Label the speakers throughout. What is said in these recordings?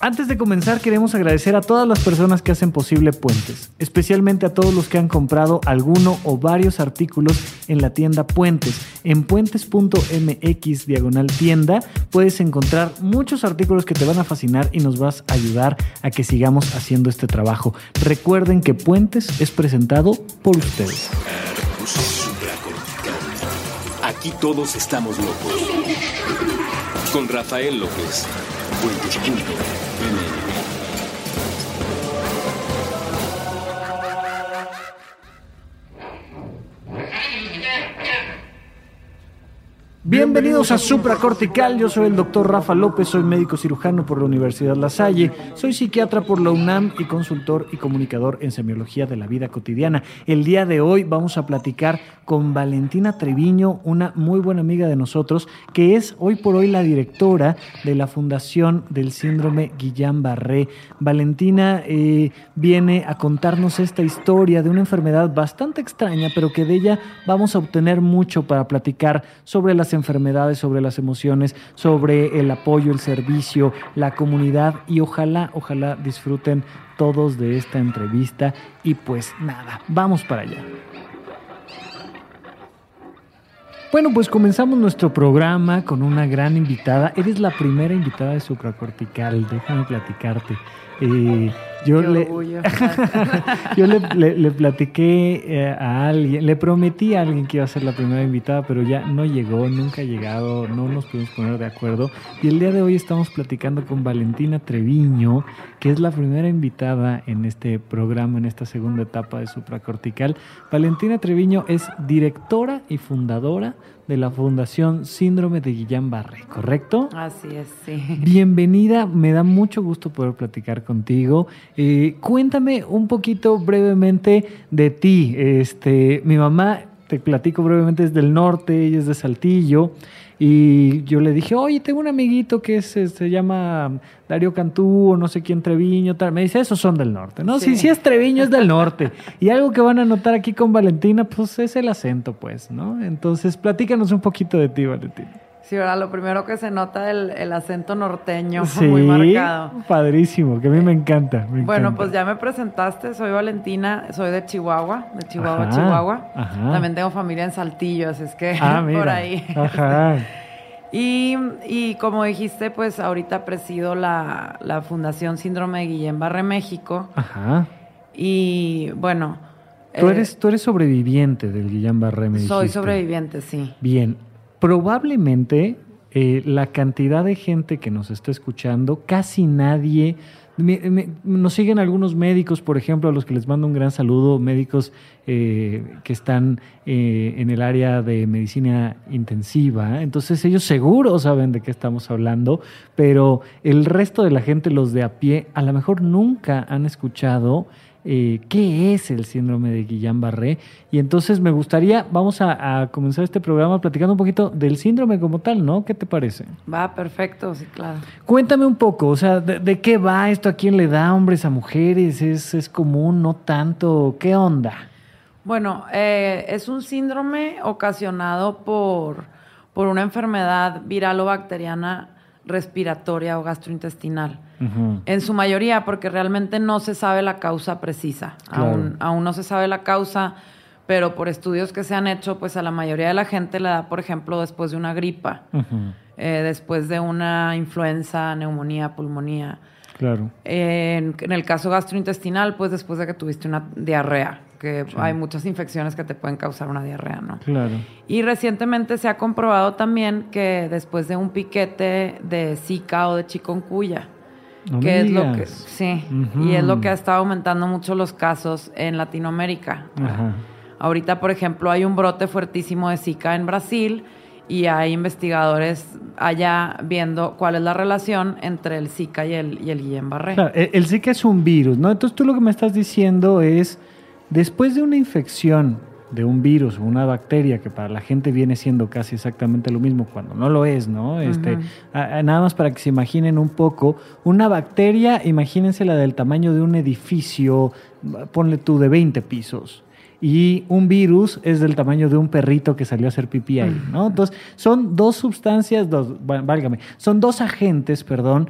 Speaker 1: Antes de comenzar queremos agradecer a todas las personas que hacen posible Puentes, especialmente a todos los que han comprado alguno o varios artículos en la tienda Puentes. En puentes.mx diagonal tienda puedes encontrar muchos artículos que te van a fascinar y nos vas a ayudar a que sigamos haciendo este trabajo. Recuerden que Puentes es presentado por ustedes.
Speaker 2: Aquí todos estamos locos. Con Rafael López. Puentes.mx
Speaker 1: Bienvenidos a Supracortical, yo soy el doctor Rafa López, soy médico cirujano por la Universidad La Salle, soy psiquiatra por la UNAM y consultor y comunicador en semiología de la vida cotidiana. El día de hoy vamos a platicar con Valentina Treviño, una muy buena amiga de nosotros, que es hoy por hoy la directora de la Fundación del Síndrome Guillain-Barré. Valentina eh, viene a contarnos esta historia de una enfermedad bastante extraña, pero que de ella vamos a obtener mucho para platicar sobre las enfermedades, sobre las emociones, sobre el apoyo, el servicio, la comunidad y ojalá, ojalá disfruten todos de esta entrevista y pues nada, vamos para allá. Bueno, pues comenzamos nuestro programa con una gran invitada. Eres la primera invitada de Supracortical, déjame platicarte. Eh, yo, le, yo le, le, platiqué eh, a alguien, le prometí a alguien que iba a ser la primera invitada, pero ya no llegó, nunca ha llegado, no nos pudimos poner de acuerdo. Y el día de hoy estamos platicando con Valentina Treviño, que es la primera invitada en este programa, en esta segunda etapa de Supracortical. Valentina Treviño es directora y fundadora de la Fundación Síndrome de Guillain-Barré, ¿correcto?
Speaker 3: Así es, sí.
Speaker 1: Bienvenida, me da mucho gusto poder platicar contigo. Eh, cuéntame un poquito brevemente de ti. Este, mi mamá, te platico brevemente, es del norte, ella es de Saltillo. Y yo le dije, oye, tengo un amiguito que se llama Darío Cantú o no sé quién Treviño, tal. Me dice, esos son del norte, ¿no? Sí. Si, es Treviño, es del norte. Y algo que van a notar aquí con Valentina, pues es el acento, pues, ¿no? Entonces, platícanos un poquito de ti, Valentina.
Speaker 3: Sí, ¿verdad? Lo primero que se nota el, el acento norteño muy marcado.
Speaker 1: Padrísimo, que a mí me encanta.
Speaker 3: bueno, pues ya me presentaste, soy Valentina, soy de Chihuahua, de Chihuahua, Chihuahua. También tengo familia en Saltillo, así es que
Speaker 1: ah,
Speaker 3: por ahí. Ajá. Y, y, como dijiste, pues ahorita presido la, la Fundación Síndrome de Guillain-Barré México. Ajá. Y bueno...
Speaker 1: Tú, eres, eh, tú eres sobreviviente del Guillain-Barré, me
Speaker 3: Soy sobreviviente, sí.
Speaker 1: Bien, probablemente eh, la cantidad de gente que nos está escuchando, casi nadie... nos siguen algunos médicos, por ejemplo, a los que les mando un gran saludo, médicos eh, que están eh, en el área de medicina intensiva. Entonces ellos seguro saben de qué estamos hablando, pero el resto de la gente, los de a pie, a lo mejor nunca han escuchado eh, qué es el síndrome de Guillain-Barré. Y entonces me gustaría, vamos a, comenzar este programa platicando un poquito del síndrome como tal, ¿no? ¿Qué te parece?
Speaker 3: Va, perfecto, sí, claro.
Speaker 1: Cuéntame un poco, o sea, ¿de, qué va esto? ¿A quién le da hombres a mujeres? ¿Es, es común? ¿No tanto? ¿Qué onda?
Speaker 3: Bueno, eh, es un síndrome ocasionado por, por una enfermedad viral o bacteriana respiratoria o gastrointestinal. En su mayoría, porque realmente no se sabe la causa precisa. Aún, aún no se sabe la causa, pero por estudios que se han hecho, pues a la mayoría de la gente le da, por ejemplo, después de una gripa, eh, después de una influenza, neumonía, pulmonía.
Speaker 1: Claro.
Speaker 3: en, el caso gastrointestinal, pues después de que tuviste una diarrea, que hay muchas infecciones que te pueden causar una diarrea, ¿no?
Speaker 1: Claro.
Speaker 3: Y recientemente se ha comprobado también que después de un piquete de Zika o de chikungunya, que es lo que sí, y es lo que ha estado aumentando mucho los casos en Latinoamérica. Ahorita, por ejemplo, hay un brote fuertísimo de Zika en Brasil y hay investigadores allá viendo cuál es la relación entre el Zika y el, y el Guillain-Barré.
Speaker 1: Claro, el, Zika es un virus, ¿no? Entonces tú lo que me estás diciendo es, después de una infección de un virus o una bacteria que para la gente viene siendo casi exactamente lo mismo cuando no lo es, ¿no? Este, nada más para que se imaginen un poco, una bacteria, imagínense la del tamaño de un edificio, ponle tú de 20 pisos y un virus es del tamaño de un perrito que salió a hacer pipí ahí, ¿no? Entonces, son dos sustancias, dos, válgame, son dos agentes, perdón,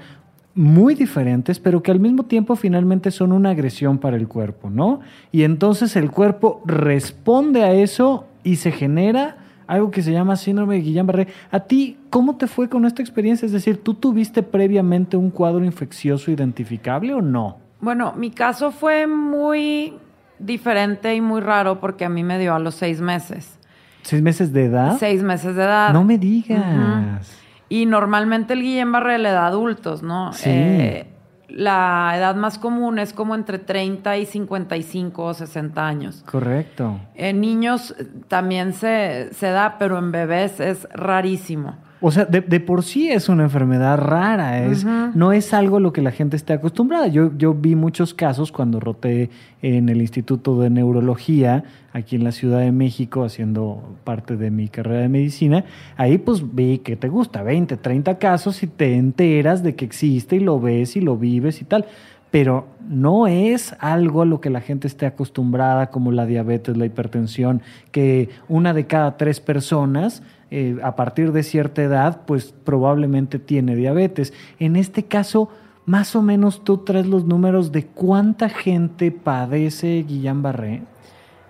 Speaker 1: muy diferentes, pero que al mismo tiempo finalmente son una agresión para el cuerpo, ¿no? Y entonces el cuerpo responde a eso y se genera algo que se llama síndrome de Guillain-Barré. ¿A ti cómo te fue con esta experiencia? Es decir, ¿tú tuviste previamente un cuadro infeccioso identificable o no?
Speaker 3: Bueno, mi caso fue muy diferente y muy raro porque a mí me dio a los seis meses.
Speaker 1: ¿Seis meses de edad?
Speaker 3: Seis meses de edad.
Speaker 1: No me digas.
Speaker 3: Y normalmente el Guillain-Barré le da adultos, ¿no?
Speaker 1: Sí.
Speaker 3: Eh, la edad más común es como entre 30 y 55 o 60 años.
Speaker 1: Correcto.
Speaker 3: En niños también se, se da, pero en bebés es rarísimo.
Speaker 1: O sea, de, de, por sí es una enfermedad rara, es, uh -huh. no es algo a lo que la gente esté acostumbrada. Yo, yo vi muchos casos cuando roté en el Instituto de Neurología aquí en la Ciudad de México haciendo parte de mi carrera de medicina. Ahí pues vi que te gusta 20, 30 casos y te enteras de que existe y lo ves y lo vives y tal. Pero no es algo a lo que la gente esté acostumbrada como la diabetes, la hipertensión, que una de cada tres personas eh, a partir de cierta edad, pues probablemente tiene diabetes. En este caso, más o menos tú traes los números de cuánta gente padece Guillain-Barré.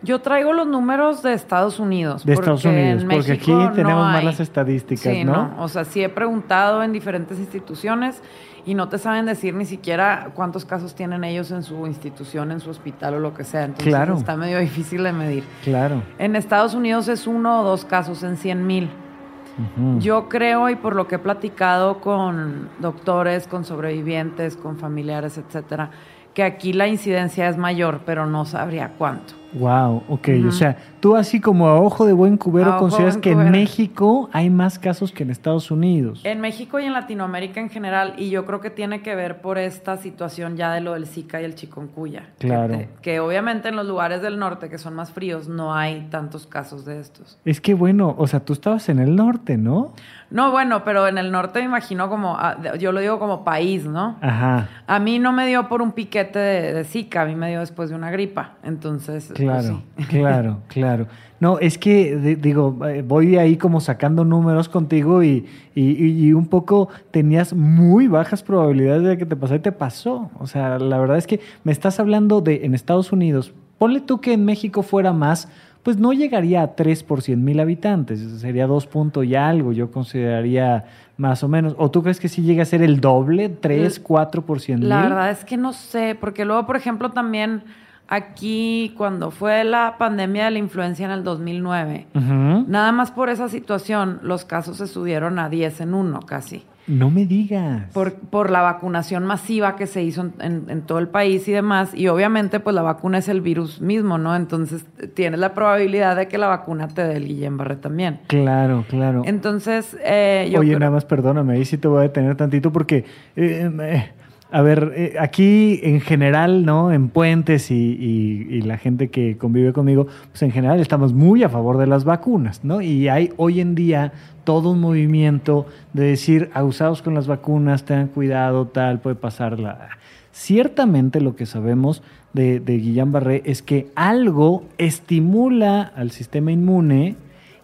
Speaker 3: Yo traigo los números de Estados Unidos.
Speaker 1: De Estados Unidos, porque aquí tenemos no malas estadísticas,
Speaker 3: sí,
Speaker 1: ¿no?
Speaker 3: ¿no? O sea, sí he preguntado en diferentes instituciones y no te saben decir ni siquiera cuántos casos tienen ellos en su institución, en su hospital o lo que sea. Entonces
Speaker 1: claro.
Speaker 3: está medio difícil de medir.
Speaker 1: Claro.
Speaker 3: En Estados Unidos es uno o dos casos en 100 mil. Uh -huh. Yo creo, y por lo que he platicado con doctores, con sobrevivientes, con familiares, etcétera, que aquí la incidencia es mayor, pero no sabría cuánto.
Speaker 1: Wow, ok. Uh -huh. O sea, tú así como a ojo de buen cubero
Speaker 3: A
Speaker 1: consideras que en. México hay más casos que en Estados Unidos.
Speaker 3: En México y en Latinoamérica en general, y yo creo que tiene que ver por esta situación ya de lo del Zika y el chikungunya.
Speaker 1: Claro.
Speaker 3: Que, te- que obviamente en los lugares del norte que son más fríos no hay tantos casos de estos.
Speaker 1: Es que bueno, o sea, tú estabas en el norte, ¿no?
Speaker 3: No, bueno, pero en el norte me imagino como, ah, yo lo digo como país, ¿no?
Speaker 1: Ajá.
Speaker 3: A mí no me dio por un piquete de, de Zika, a mí me dio después de una gripa. Entonces,
Speaker 1: Claro,
Speaker 3: sí.
Speaker 1: claro, claro. No, es que de- digo, eh, voy ahí como sacando números contigo y, y, y- y un poco tenías muy bajas probabilidades de que te pasara y te pasó. O sea, la verdad es que me estás hablando de en Estados Unidos. Ponle tú que en México fuera más, pues no llegaría a 3 por 100 mil habitantes, sería 2 puntos y algo, yo consideraría más o menos. ¿O tú crees que sí llega a ser el doble, 3, 4 por 100 mil?
Speaker 3: La verdad es que no sé, porque luego, por ejemplo, también aquí, cuando fue la pandemia de la influencia en el 2009,
Speaker 1: Ujú.
Speaker 3: nada más por esa situación, los casos se subieron a 10 en uno casi.
Speaker 1: No me digas.
Speaker 3: Por, por la vacunación masiva que se hizo en, en- en todo el país y demás. Y obviamente, pues la vacuna es el virus mismo, ¿no? Entonces, tienes la probabilidad de que la vacuna te dé el Guillain-Barré también.
Speaker 1: Claro, claro.
Speaker 3: Entonces, eh, yo
Speaker 1: Oye,
Speaker 3: creo-
Speaker 1: nada más perdóname, ahí sí te voy a detener tantito porque, eh, eh, a ver, eh, aquí en general, ¿no? En Puentes y, la gente que convive conmigo, pues en general estamos muy a favor de las vacunas, ¿no? Y hay hoy en día todo un movimiento de decir, abusados con las vacunas, tengan cuidado, tal, puede pasarla. Ciertamente lo que sabemos de, de Guillain-Barré es que algo estimula al sistema inmune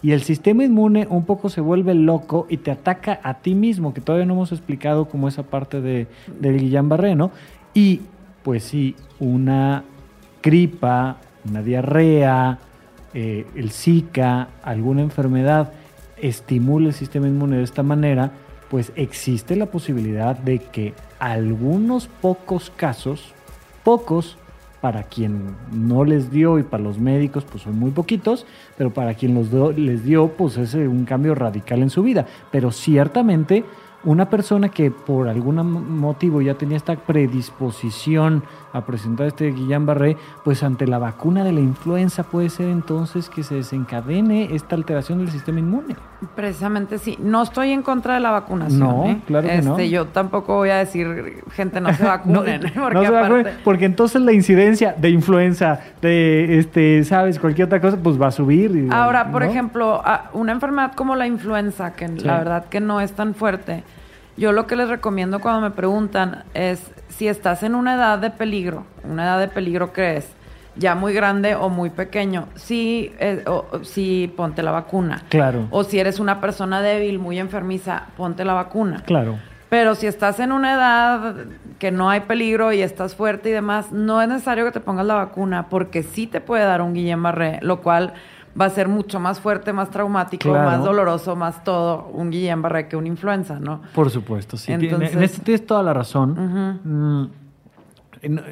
Speaker 1: y el sistema inmune un poco se vuelve loco y te ataca a ti mismo, que todavía no hemos explicado como esa parte de, del Guillain-Barré, ¿no? Y pues sí, una gripa, una diarrea, eh, el Zika, alguna enfermedad estimula el sistema inmune de esta manera, pues existe la posibilidad de que algunos pocos casos, pocos, para quien no les dio y para los médicos pues son muy poquitos, pero para quien los les dio pues es un cambio radical en su vida. Pero ciertamente una persona que por algún motivo ya tenía esta predisposición a presentar este Guillain-Barré, pues ante la vacuna de la influenza puede ser entonces que se desencadene esta alteración del sistema inmune.
Speaker 3: Precisamente sí. No estoy en contra de la vacunación.
Speaker 1: No,
Speaker 3: ¿eh?
Speaker 1: claro que
Speaker 3: este,
Speaker 1: no.
Speaker 3: Yo tampoco voy a decir, gente, no se vacunen.
Speaker 1: No,
Speaker 3: porque
Speaker 1: no se
Speaker 3: aparte-
Speaker 1: vacunen, porque entonces la incidencia de influenza, de este, sabes, cualquier otra cosa, pues va a subir. y-
Speaker 3: Ahora, por
Speaker 1: ¿no?
Speaker 3: ejemplo, una enfermedad como la influenza, que
Speaker 1: Sí.
Speaker 3: la verdad que no es tan fuerte, yo lo que les recomiendo cuando me preguntan es si estás en una edad de peligro, una edad de peligro que es ya muy grande o muy pequeño, sí, eh, o- sí ponte la vacuna.
Speaker 1: Claro,
Speaker 3: O si eres una persona débil, muy enfermiza, ponte la vacuna.
Speaker 1: claro.
Speaker 3: Pero si estás en una edad que no hay peligro y estás fuerte y demás, no es necesario que te pongas la vacuna porque sí te puede dar un Guillain-Barré, lo cual va a ser mucho más fuerte, más traumático, más doloroso, más todo un Guillain-Barré que una influenza, ¿no?
Speaker 1: Por supuesto, sí. Entonces, en este tienes toda la razón. Mm,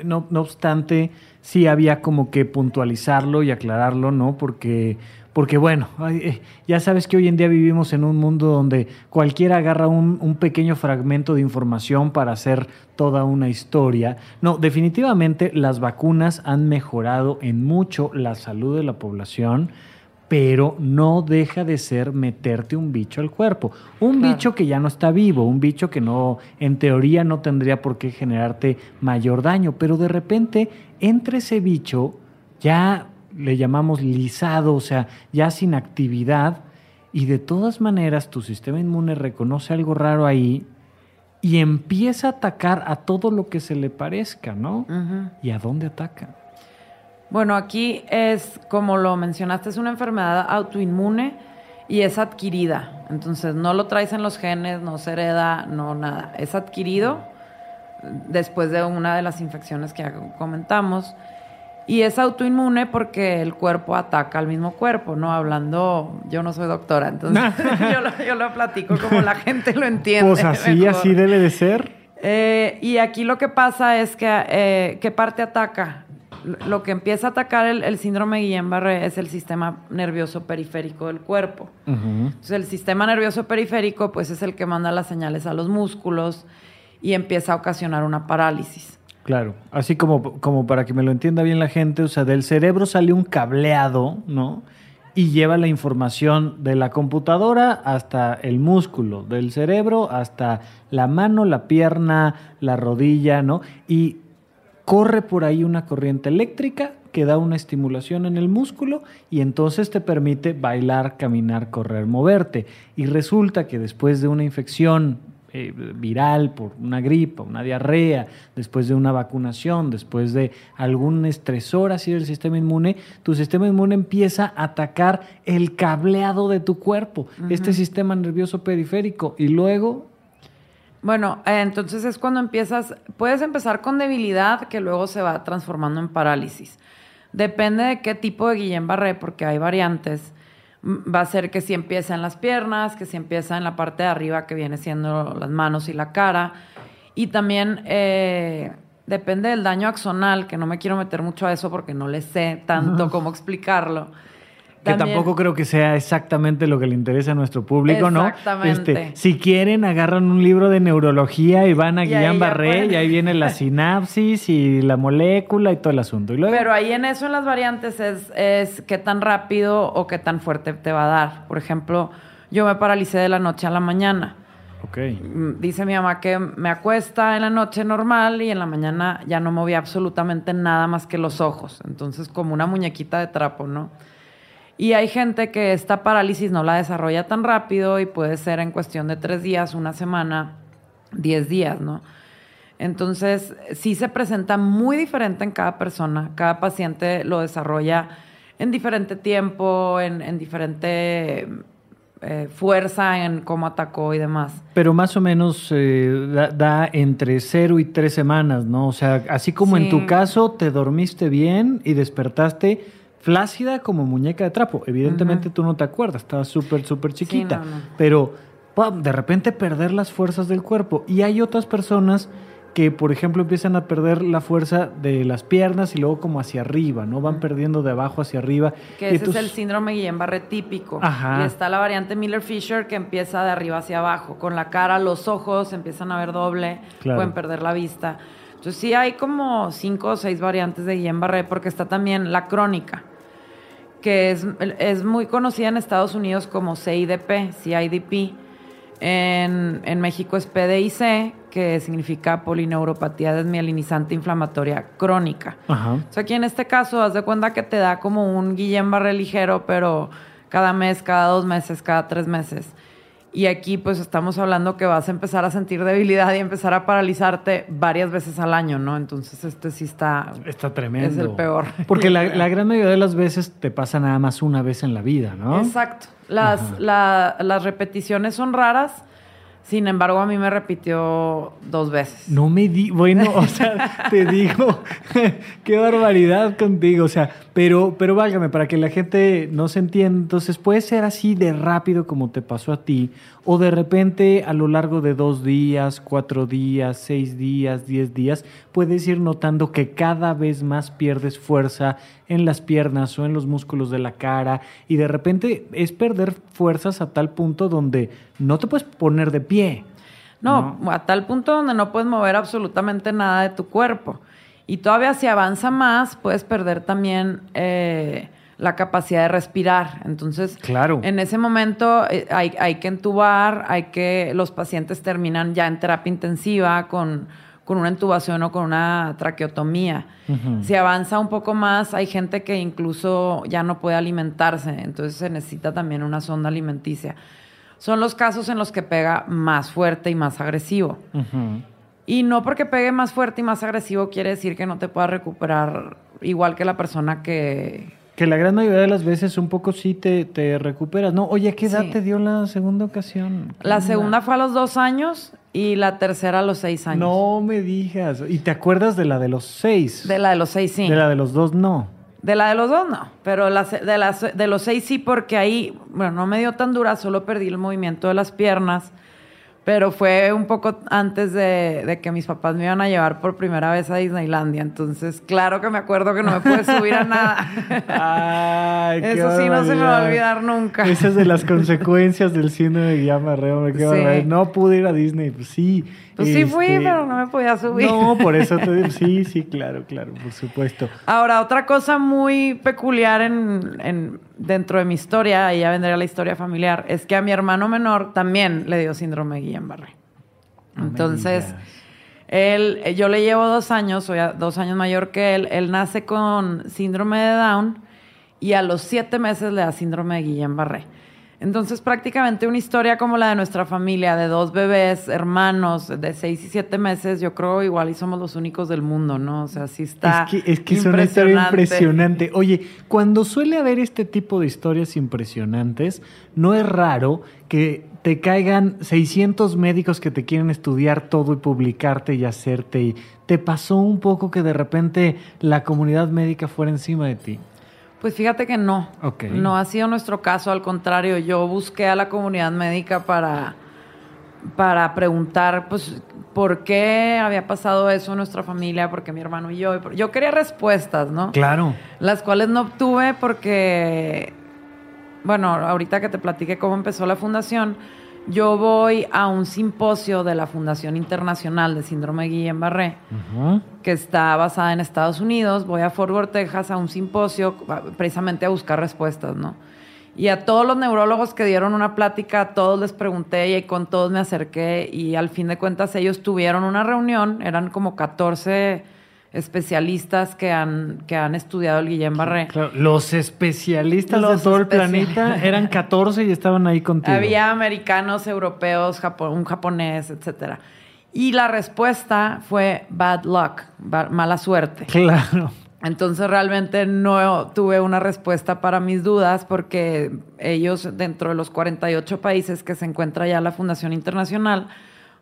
Speaker 1: no, no, obstante, sí había como que puntualizarlo y aclararlo, ¿no? Porque porque bueno, eh, ya sabes que hoy en día vivimos en un mundo donde cualquiera agarra un, un, pequeño fragmento de información para hacer toda una historia. No, definitivamente las vacunas han mejorado en mucho la salud de la población pero no deja de ser meterte un bicho al cuerpo. Un bicho que ya no está vivo, un bicho que no, en teoría no tendría por qué generarte mayor daño, pero de repente entre ese bicho ya le llamamos lisado, o sea, ya sin actividad, y de todas maneras tu sistema inmune reconoce algo raro ahí y empieza a atacar a todo lo que se le parezca, ¿no? ¿Y a dónde ataca?
Speaker 3: Bueno, aquí es, como lo mencionaste, es una enfermedad autoinmune y es adquirida. Entonces, no lo traes en los genes, no se hereda, no nada. Es adquirido después de una de las infecciones que ya comentamos. Y es autoinmune porque el cuerpo ataca al mismo cuerpo, ¿no? Hablando, yo no soy doctora, entonces yo, lo, platico como la gente lo entiende.
Speaker 1: Pues así, así debe de ser.
Speaker 3: Eh, y aquí lo que pasa es que, eh, ¿qué parte ataca? Lo que empieza a atacar el, síndrome Guillain-Barré es el sistema nervioso periférico del cuerpo. Entonces, el sistema nervioso periférico, pues, es el que manda las señales a los músculos y empieza a ocasionar una parálisis.
Speaker 1: Claro, así como, como para que me lo entienda bien la gente, o sea, del cerebro sale un cableado, ¿no? Y lleva la información de la computadora hasta el músculo, del cerebro hasta la mano, la pierna, la rodilla, ¿no? Y corre por ahí una corriente eléctrica que da una estimulación en el músculo y entonces te permite bailar, caminar, correr, moverte. Y resulta que después de una infección eh, viral por una gripa, una diarrea, después de una vacunación, después de algún estresor así del sistema inmune, tu sistema inmune empieza a atacar el cableado de tu cuerpo, este sistema nervioso periférico, y luego
Speaker 3: bueno, eh, entonces es cuando empiezas, puedes empezar con debilidad que luego se va transformando en parálisis. Depende de qué tipo de Guillain-Barré, porque hay variantes. Va a ser que si empieza en las piernas, que si empieza en la parte de arriba, que viene siendo las manos y la cara. Y también eh, depende del daño axonal, que no me quiero meter mucho a eso porque no le sé tanto cómo explicarlo
Speaker 1: que tampoco creo que sea exactamente lo que le interesa a nuestro público, ¿no?
Speaker 3: Exactamente.
Speaker 1: Este, si quieren, agarran un libro de neurología y van a Guillain-Barré y ahí viene la sinapsis y la molécula y todo el asunto.
Speaker 3: Pero ahí en eso, en las variantes, es, es qué tan rápido o qué tan fuerte te va a dar. Por ejemplo, yo me paralicé de la noche a la mañana.
Speaker 1: Ok.
Speaker 3: Mm, dice mi mamá que me acuesta en la noche normal y en la mañana ya no movía absolutamente nada más que los ojos. Entonces, como una muñequita de trapo, ¿no? Y hay gente que esta parálisis no la desarrolla tan rápido y puede ser en cuestión de tres días, una semana, diez días, ¿no? Entonces, sí se presenta muy diferente en cada persona. Cada paciente lo desarrolla en diferente tiempo, en, diferente eh, fuerza, en cómo atacó y demás.
Speaker 1: Pero más o menos eh, da, entre cero y tres semanas, ¿no? O sea, así como en tu caso te dormiste bien y despertaste flácida como muñeca de trapo. Evidentemente tú no te acuerdas, estabas súper, súper chiquita. Pero de repente perder las fuerzas del cuerpo. Y hay otras personas que, por ejemplo, empiezan a perder la fuerza de las piernas y luego como hacia arriba, ¿no? Van perdiendo de abajo hacia arriba.
Speaker 3: Que ese es el síndrome Guillain-Barré típico. Y está la variante Miller-Fisher que empieza de arriba hacia abajo. Con la cara, los ojos empiezan a ver doble, pueden perder la vista. Entonces sí hay como cinco o seis variantes de Guillain-Barré porque está también la crónica que es, es, muy conocida en Estados Unidos como CIDP, CIDP. En, en México es PDIC, que significa polineuropatía desmielinizante inflamatoria crónica. O sea, aquí en este caso, haz de cuenta que te da como un Guillain-Barré ligero, pero cada mes, cada dos meses, cada tres meses. Y aquí pues estamos hablando que vas a empezar a sentir debilidad y empezar a paralizarte varias veces al año, ¿no? Entonces este sí está...
Speaker 1: Está tremendo.
Speaker 3: Es el peor.
Speaker 1: Porque la, gran mayoría de las veces te pasa nada más una vez en la vida, ¿no?
Speaker 3: Exacto. Las, las repeticiones son raras, Sin embargo, a mí me repitió dos veces.
Speaker 1: No me di, bueno, o sea, te digo, qué barbaridad contigo, o sea, pero, pero válgame, para que la gente no se entienda, entonces puede ser así de rápido como te pasó a ti, o de repente a lo largo de dos días, cuatro días, seis días, diez días, puedes ir notando que cada vez más pierdes fuerza en las piernas o en los músculos de la cara, y de repente es perder fuerzas a tal punto donde no te puedes poner de pie.
Speaker 3: No, a tal punto donde no puedes mover absolutamente nada de tu cuerpo. Y todavía si avanza más, puedes perder también eh, la capacidad de respirar. Entonces,
Speaker 1: claro.
Speaker 3: en ese momento eh, hay, hay, que entubar, hay que, los pacientes terminan ya en terapia intensiva con, con una intubación o con una traqueotomía. Si avanza un poco más, hay gente que incluso ya no puede alimentarse, entonces se necesita también una sonda alimenticia son los casos en los que pega más fuerte y más agresivo. Y no porque pegue más fuerte y más agresivo quiere decir que no te pueda recuperar igual que la persona que...
Speaker 1: Que la gran mayoría de las veces un poco sí te, te recuperas. No, oye, ¿qué edad te dio la segunda ocasión?
Speaker 3: La segunda fue a los dos años y la tercera a los seis años.
Speaker 1: No me digas. ¿Y te acuerdas de la de los seis?
Speaker 3: De la de los seis, sí.
Speaker 1: De la de los dos, no.
Speaker 3: De la de los dos no, pero de, las, de los seis sí, porque ahí, bueno, no me dio tan dura, solo perdí el movimiento de las piernas pero fue un poco antes de, que mis papás me iban a llevar por primera vez a Disneylandia. Entonces, claro que me acuerdo que no me pude subir a nada.
Speaker 1: Ay,
Speaker 3: Eso sí no se me va a olvidar nunca.
Speaker 1: Esas es de las consecuencias del síndrome de Guillain-Barré. Sí. No pude ir a Disney. Pues sí.
Speaker 3: Pues sí fui, este, pero no me podía subir.
Speaker 1: No, por eso te digo. Sí, sí, claro, claro, por supuesto.
Speaker 3: Ahora, otra cosa muy peculiar en, en dentro de mi historia, y ya vendría la historia familiar, es que a mi hermano menor también le dio síndrome de Guillain-Barré. Entonces, él, yo le llevo dos años, soy dos años mayor que él. Él nace con síndrome de Down y a los siete meses le da síndrome de Guillain-Barré. Entonces, prácticamente una historia como la de nuestra familia, de dos bebés, hermanos, de seis y siete meses, yo creo igual y somos los únicos del mundo, ¿no? O sea, sí está.
Speaker 1: Es que es, que es una historia impresionante. Oye, cuando suele haber este tipo de historias impresionantes, no es raro que te caigan 600 médicos que te quieren estudiar todo y publicarte y hacerte. Y ¿Te pasó un poco que de repente la comunidad médica fuera encima de ti?
Speaker 3: Pues fíjate que no. No ha sido nuestro caso, al contrario, yo busqué a la comunidad médica para, para preguntar, pues, por qué había pasado eso en nuestra familia, porque mi hermano y yo. Yo quería respuestas, ¿no?
Speaker 1: Claro.
Speaker 3: Las cuales no obtuve porque, bueno, ahorita que te platiqué cómo empezó la fundación, yo voy a un simposio de la Fundación Internacional de Síndrome Guillain-Barré, que está basada en Estados Unidos. Voy a Fort Worth, Texas, a un simposio precisamente a buscar respuestas, ¿no? Y a todos los neurólogos que dieron una plática, a todos les pregunté y con todos me acerqué y al fin de cuentas ellos tuvieron una reunión, eran como 14 especialistas que han, que han estudiado el Guillén Barré.
Speaker 1: los especialistas de todo el planeta eran 14 y estaban ahí contigo.
Speaker 3: Había americanos, europeos, un japonés, etcétera. Y la respuesta fue bad luck, mala suerte.
Speaker 1: Claro.
Speaker 3: Entonces realmente no tuve una respuesta para mis dudas porque ellos dentro de los 48 países que se encuentra ya la Fundación Internacional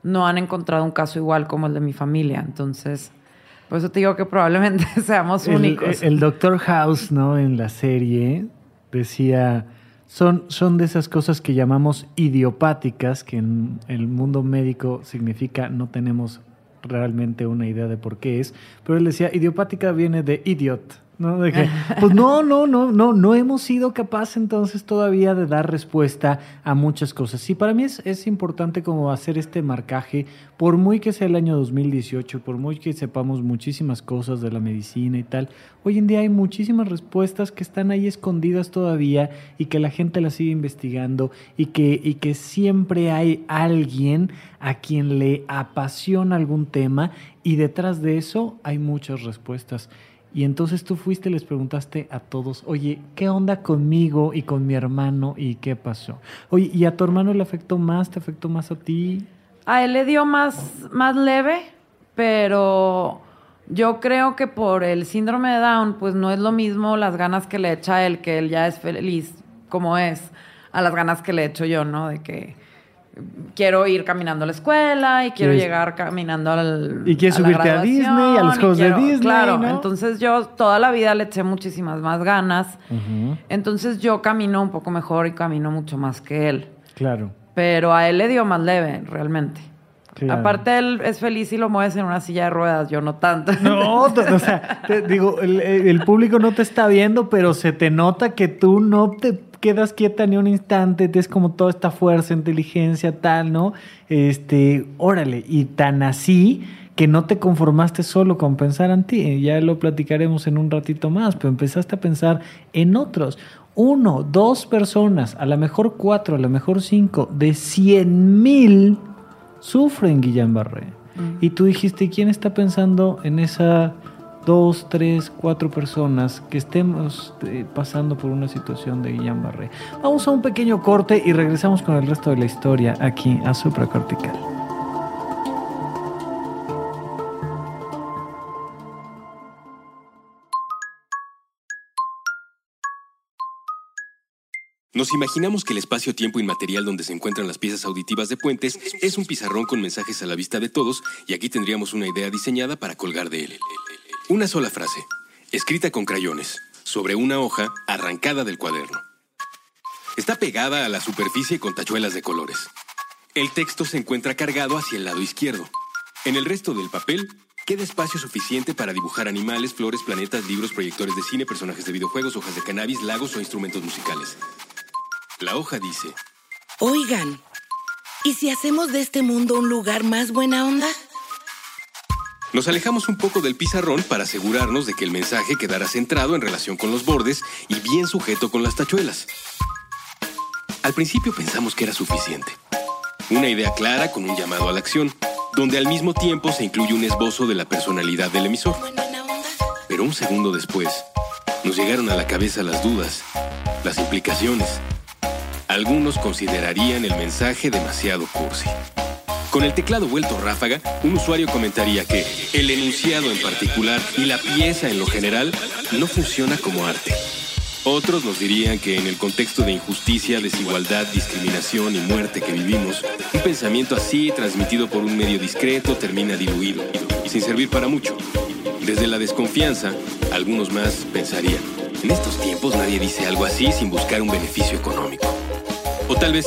Speaker 3: no han encontrado un caso igual como el de mi familia. Entonces por eso te digo que probablemente seamos únicos.
Speaker 1: El, Doctor House, ¿no? En la serie decía, son, son de esas cosas que llamamos idiopáticas, que en el mundo médico significa no tenemos realmente una idea de por qué es, pero él decía, idiopática viene de idiot, ¿no? pues no, no, no, no, no hemos sido capaces entonces todavía de dar respuesta a muchas cosas. Y para mí es, es importante como hacer este marcaje, por muy que sea el año 2018, por muy que sepamos muchísimas cosas de la medicina y tal, hoy en día hay muchísimas respuestas que están ahí escondidas todavía y que la gente las sigue investigando y que, y que siempre hay alguien a quien le apasiona algún tema y detrás de eso hay muchas respuestas. Y entonces tú fuiste y les preguntaste a todos, oye, ¿qué onda conmigo y con mi hermano y qué pasó? Oye, ¿y a tu hermano le afectó más? ¿Te afectó más a ti?
Speaker 3: A él le dio más, más leve, pero yo creo que por el síndrome de Down, pues no es lo mismo las ganas que le echa él, que él ya es feliz como es, a las ganas que le echo yo, ¿no? De que quiero ir caminando a la escuela y quiero llegar caminando al
Speaker 1: Y quieres
Speaker 3: a la
Speaker 1: subirte a Disney, a los juegos de Disney,
Speaker 3: Claro,
Speaker 1: ¿no?
Speaker 3: entonces yo toda la vida le eché muchísimas más ganas. Entonces yo camino un poco mejor y camino mucho más que él.
Speaker 1: Claro.
Speaker 3: Pero a él le dio más leve, realmente.
Speaker 1: Claro.
Speaker 3: Aparte, él es feliz y lo mueves en una silla de ruedas, yo no tanto.
Speaker 1: No, o sea, te digo, el, el público no te está viendo, pero se te nota que tú no te quedas quieta ni un instante, tienes como toda esta fuerza, inteligencia, tal, ¿no? Este, órale, y tan así que no te conformaste solo con pensar en ti, ya lo platicaremos en un ratito más, pero empezaste a pensar en otros. Uno, dos personas, a lo mejor cuatro, a lo mejor cinco, de cien mil sufren Guillain-Barré. Y tú dijiste, ¿quién está pensando en esa dos, tres, cuatro personas que estemos eh, pasando por una situación de Guillain-Barré? Vamos a un pequeño corte y regresamos con el resto de la historia aquí a Supracortical.
Speaker 2: Nos imaginamos que el espacio-tiempo inmaterial donde se encuentran las piezas auditivas de puentes es un pizarrón con mensajes a la vista de todos y aquí tendríamos una idea diseñada para colgar de él. Una sola frase, escrita con crayones, sobre una hoja arrancada del cuaderno. Está pegada a la superficie con tachuelas de colores. El texto se encuentra cargado hacia el lado izquierdo. En el resto del papel queda espacio suficiente para dibujar animales, flores, planetas, libros, proyectores de cine, personajes de videojuegos, hojas de cannabis, lagos o instrumentos musicales. La hoja dice,
Speaker 4: Oigan, ¿y si hacemos de este mundo un lugar más buena onda?
Speaker 2: Nos alejamos un poco del pizarrón para asegurarnos de que el mensaje quedara centrado en relación con los bordes y bien sujeto con las tachuelas. Al principio pensamos que era suficiente. Una idea clara con un llamado a la acción, donde al mismo tiempo se incluye un esbozo de la personalidad del emisor. Pero un segundo después, nos llegaron a la cabeza las dudas, las implicaciones. Algunos considerarían el mensaje demasiado cursi. Con el teclado vuelto ráfaga, un usuario comentaría que el enunciado en particular y la pieza en lo general no funciona como arte. Otros nos dirían que en el contexto de injusticia, desigualdad, discriminación y muerte que vivimos, un pensamiento así, transmitido por un medio discreto, termina diluido y sin servir para mucho. Desde la desconfianza, algunos más pensarían, en estos tiempos nadie dice algo así sin buscar un beneficio económico. O tal vez,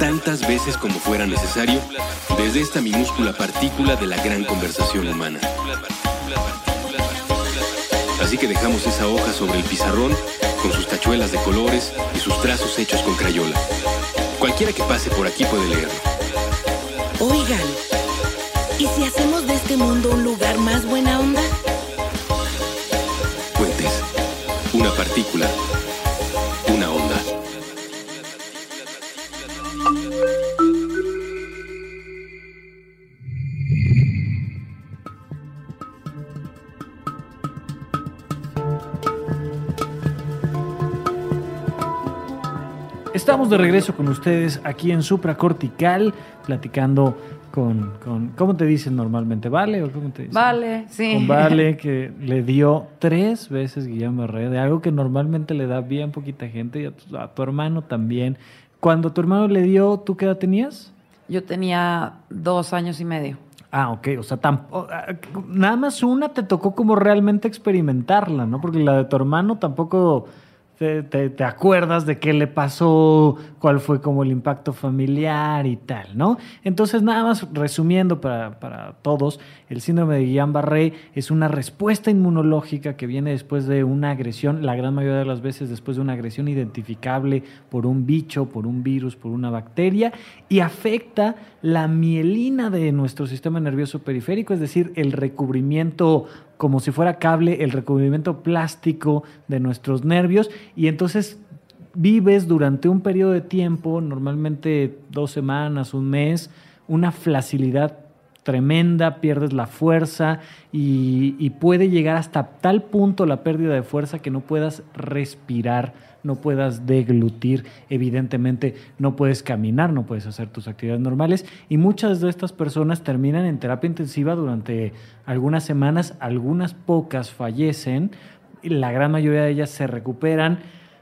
Speaker 2: tantas veces como fuera necesario desde esta minúscula partícula de la gran conversación humana. Así que dejamos esa hoja sobre el pizarrón con sus tachuelas de colores y sus trazos hechos con crayola. Cualquiera que pase por aquí puede leerlo.
Speaker 4: Oigan, ¿y si hacemos de este mundo un lugar más buena onda?
Speaker 2: Puentes. Una partícula.
Speaker 1: Estamos de regreso con ustedes aquí en Supracortical, platicando con, con ¿cómo te dicen normalmente? ¿Vale o cómo te dicen?
Speaker 3: Vale, sí.
Speaker 1: Con Vale, que le dio tres veces Guillermo de algo que normalmente le da bien poquita gente, y a tu, a tu hermano también. Cuando tu hermano le dio, ¿tú qué edad tenías?
Speaker 3: Yo tenía dos años y medio.
Speaker 1: Ah, ok, o sea, ah, nada más una te tocó como realmente experimentarla, ¿no? Porque la de tu hermano tampoco te, acuerdas de qué le pasó, cuál fue como el impacto familiar y tal, ¿no? Entonces, nada más resumiendo para, para todos, el síndrome de Guillain-Barré es una respuesta inmunológica que viene después de una agresión, la gran mayoría de las veces después de una agresión identificable por un bicho, por un virus, por una bacteria, y afecta la mielina de nuestro sistema nervioso periférico, es decir, el recubrimiento como si fuera cable, el recubrimiento plástico de nuestros nervios, y entonces vives durante un periodo de tiempo, normalmente dos semanas, un mes, una flacidad tremenda, pierdes la fuerza y, puede llegar hasta tal punto la pérdida de fuerza que no puedas respirar, no puedas deglutir, evidentemente no puedes caminar, no puedes hacer tus actividades normales y muchas de estas personas terminan en terapia intensiva durante algunas semanas, algunas pocas fallecen, la gran mayoría de ellas se recuperan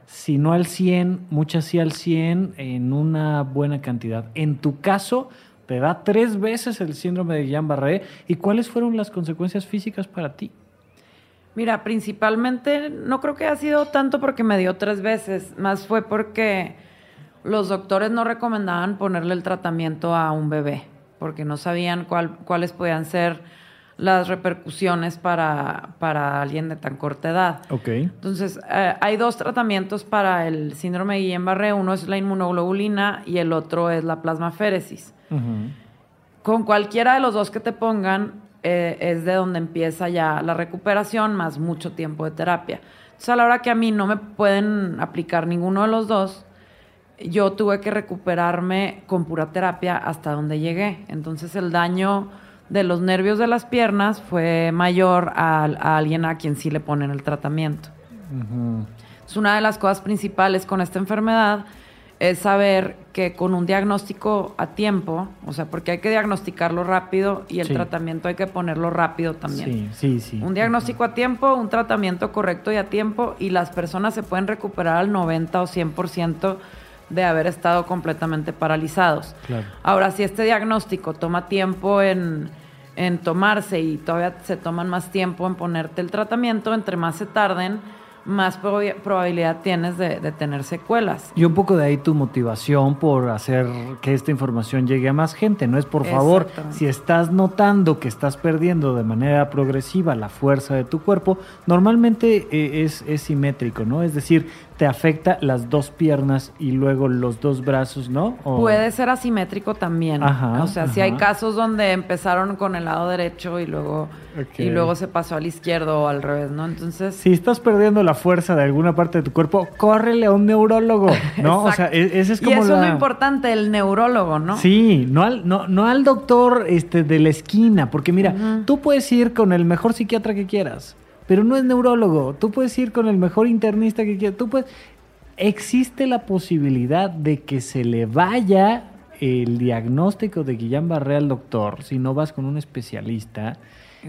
Speaker 1: si no al 100, muchas sí al 100, en una buena cantidad. En tu caso, te da tres veces el síndrome de Guillain-Barré. ¿Y cuáles fueron las consecuencias físicas para ti?
Speaker 3: Mira, principalmente no creo que haya sido tanto porque me dio tres veces, más fue porque los doctores no recomendaban ponerle el tratamiento a un bebé, porque no sabían cuáles podían ser las repercusiones para, para alguien de tan corta edad.
Speaker 1: Ok.
Speaker 3: Entonces, eh, hay dos tratamientos para el síndrome de Guillain-Barré. Uno es la inmunoglobulina y el otro es la plasmaféresis. Con cualquiera de los dos que te pongan, eh, es de donde empieza ya la recuperación más mucho tiempo de terapia. Entonces, a la hora que a mí no me pueden aplicar ninguno de los dos, yo tuve que recuperarme con pura terapia hasta donde llegué. Entonces, el daño de los nervios de las piernas fue mayor a, alguien a quien sí le ponen el tratamiento. Es una de las cosas principales con esta enfermedad es saber que con un diagnóstico a tiempo, o sea, porque hay que diagnosticarlo rápido y el tratamiento hay que ponerlo rápido también.
Speaker 1: Sí, sí, sí.
Speaker 3: Un diagnóstico a tiempo, un tratamiento correcto y a tiempo y las personas se pueden recuperar al 90 o 100% de haber estado completamente paralizados. Ahora, si este diagnóstico toma tiempo en, en tomarse y todavía se toman más tiempo en ponerte el tratamiento, entre más se tarden, más probabilidad tienes de, tener secuelas.
Speaker 1: Y un poco de ahí tu motivación por hacer que esta información llegue a más gente, ¿no? Es por favor, si estás notando que estás perdiendo de manera progresiva la fuerza de tu cuerpo, normalmente eh, es, es simétrico, ¿no? Es decir, te afecta las dos piernas y luego los dos brazos, ¿no?
Speaker 3: Puede ser asimétrico también. o sea, si hay casos donde empezaron con el lado derecho y luego y luego se pasó al izquierdo o al revés, ¿no? Entonces,
Speaker 1: si estás perdiendo la fuerza de alguna parte de tu cuerpo, córrele a un neurólogo, ¿no? o sea, e-, ese es como
Speaker 3: Y eso es lo importante, el neurólogo, ¿no?
Speaker 1: Sí, no al no, no al doctor este de la esquina, porque mira, tú puedes ir con el mejor psiquiatra que quieras pero no es neurólogo. Tú puedes ir con el mejor internista que quieras. Tú puedes... Existe la posibilidad de que se le vaya el diagnóstico de Guillain-Barré al doctor si no vas con un especialista.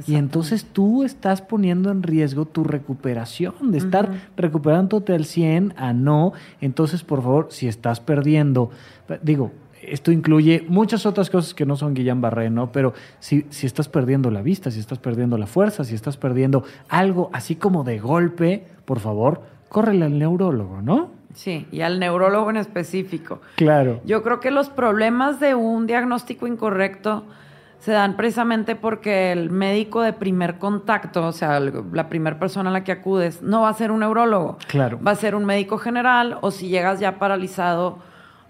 Speaker 1: Y entonces tú estás poniendo en riesgo tu recuperación, de estar recuperándote al 100 a no. Entonces, por favor, si estás perdiendo, digo, esto incluye muchas otras cosas que no son Guillain-Barré, ¿no? Pero si, si estás perdiendo la vista, si estás perdiendo la fuerza, si estás perdiendo algo así como de golpe, por favor, córrele al neurólogo, ¿no?
Speaker 3: Sí, y al neurólogo en específico.
Speaker 1: Claro.
Speaker 3: Yo creo que los problemas de un diagnóstico incorrecto se dan precisamente porque el médico de primer contacto, o sea, la primera persona a la que acudes, no va a ser un neurólogo.
Speaker 1: Claro.
Speaker 3: Va a ser un médico general o si llegas ya paralizado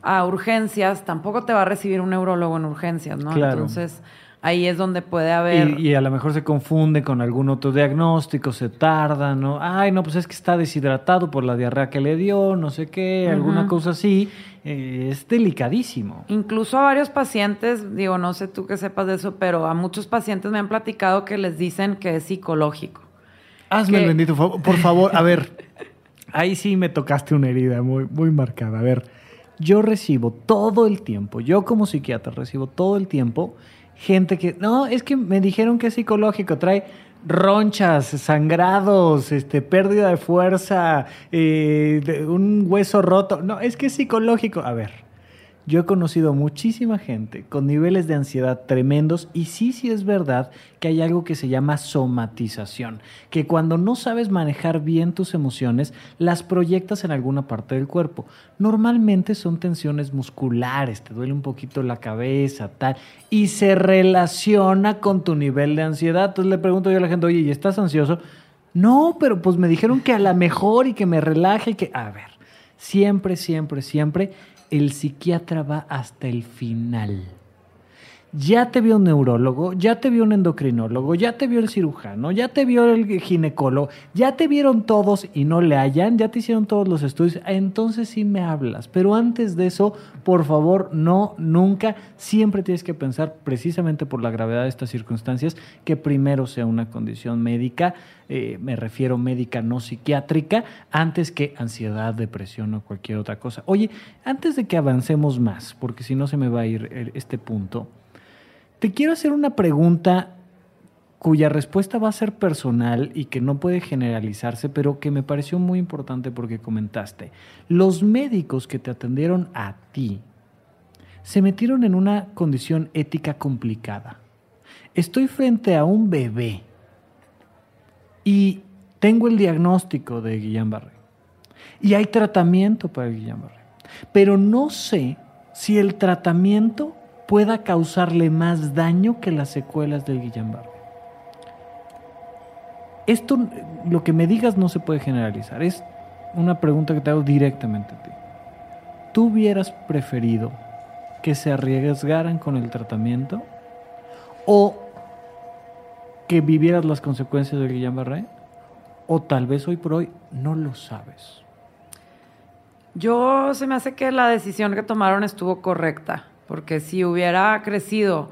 Speaker 3: a urgencias, tampoco te va a recibir un neurólogo en urgencias, ¿no? Entonces, ahí es donde puede haber...
Speaker 1: Y, a lo mejor se confunde con algún otro diagnóstico, se tarda, ¿no? Ay, no, pues es que está deshidratado por la diarrea que le dio, no sé qué, alguna cosa así. Eh, es delicadísimo.
Speaker 3: Incluso a varios pacientes, digo, no sé tú que sepas de eso, pero a muchos pacientes me han platicado que les dicen que es psicológico.
Speaker 1: Hazme el bendito por favor, a ver, ahí sí me tocaste una herida muy, muy marcada. A ver, yo recibo todo el tiempo, yo como psiquiatra recibo todo el tiempo gente que, no, es que me dijeron que es psicológico, trae ronchas, sangrados, este, pérdida de fuerza, eh, un hueso roto. No, es que es psicológico. A ver, yo he conocido muchísima gente con niveles de ansiedad tremendos y sí, sí es verdad que hay algo que se llama somatización, que cuando no sabes manejar bien tus emociones, las proyectas en alguna parte del cuerpo. Normalmente son tensiones musculares, te duele un poquito la cabeza, tal, y se relaciona con tu nivel de ansiedad. Entonces le pregunto yo a la gente, oye, ¿y estás ansioso? No, pero pues me dijeron que a la mejor y que me relaje y que... A ver, siempre, siempre, siempre el psiquiatra va hasta el final. Ya te vio un neurólogo, ya te vio un endocrinólogo, ya te vio el cirujano, ya te vio el ginecólogo, ya te vieron todos y no le hallan, ya te hicieron todos los estudios, entonces sí me hablas. Pero antes de eso, por favor, no, nunca, siempre tienes que pensar, precisamente por la gravedad de estas circunstancias, que primero sea una condición médica, eh, me refiero médica no psiquiátrica, antes que ansiedad, depresión o cualquier otra cosa. Oye, antes de que avancemos más, porque si no se me va a ir este punto, te quiero hacer una pregunta cuya respuesta va a ser personal y que no puede generalizarse, pero que me pareció muy importante porque comentaste. Los médicos que te atendieron a ti se metieron en una condición ética complicada. Estoy frente a un bebé y tengo el diagnóstico de Guillain-Barré y hay tratamiento para Guillain-Barré, pero no sé si el tratamiento pueda causarle más daño que las secuelas del Guillain-Barré. Esto, lo que me digas no se puede generalizar. Es una pregunta que te hago directamente a ti. ¿Tú hubieras preferido que se arriesgaran con el tratamiento o que vivieras las consecuencias del Guillain-Barré? O tal vez hoy por hoy no lo sabes.
Speaker 3: Yo se me hace que la decisión que tomaron estuvo correcta porque si hubiera crecido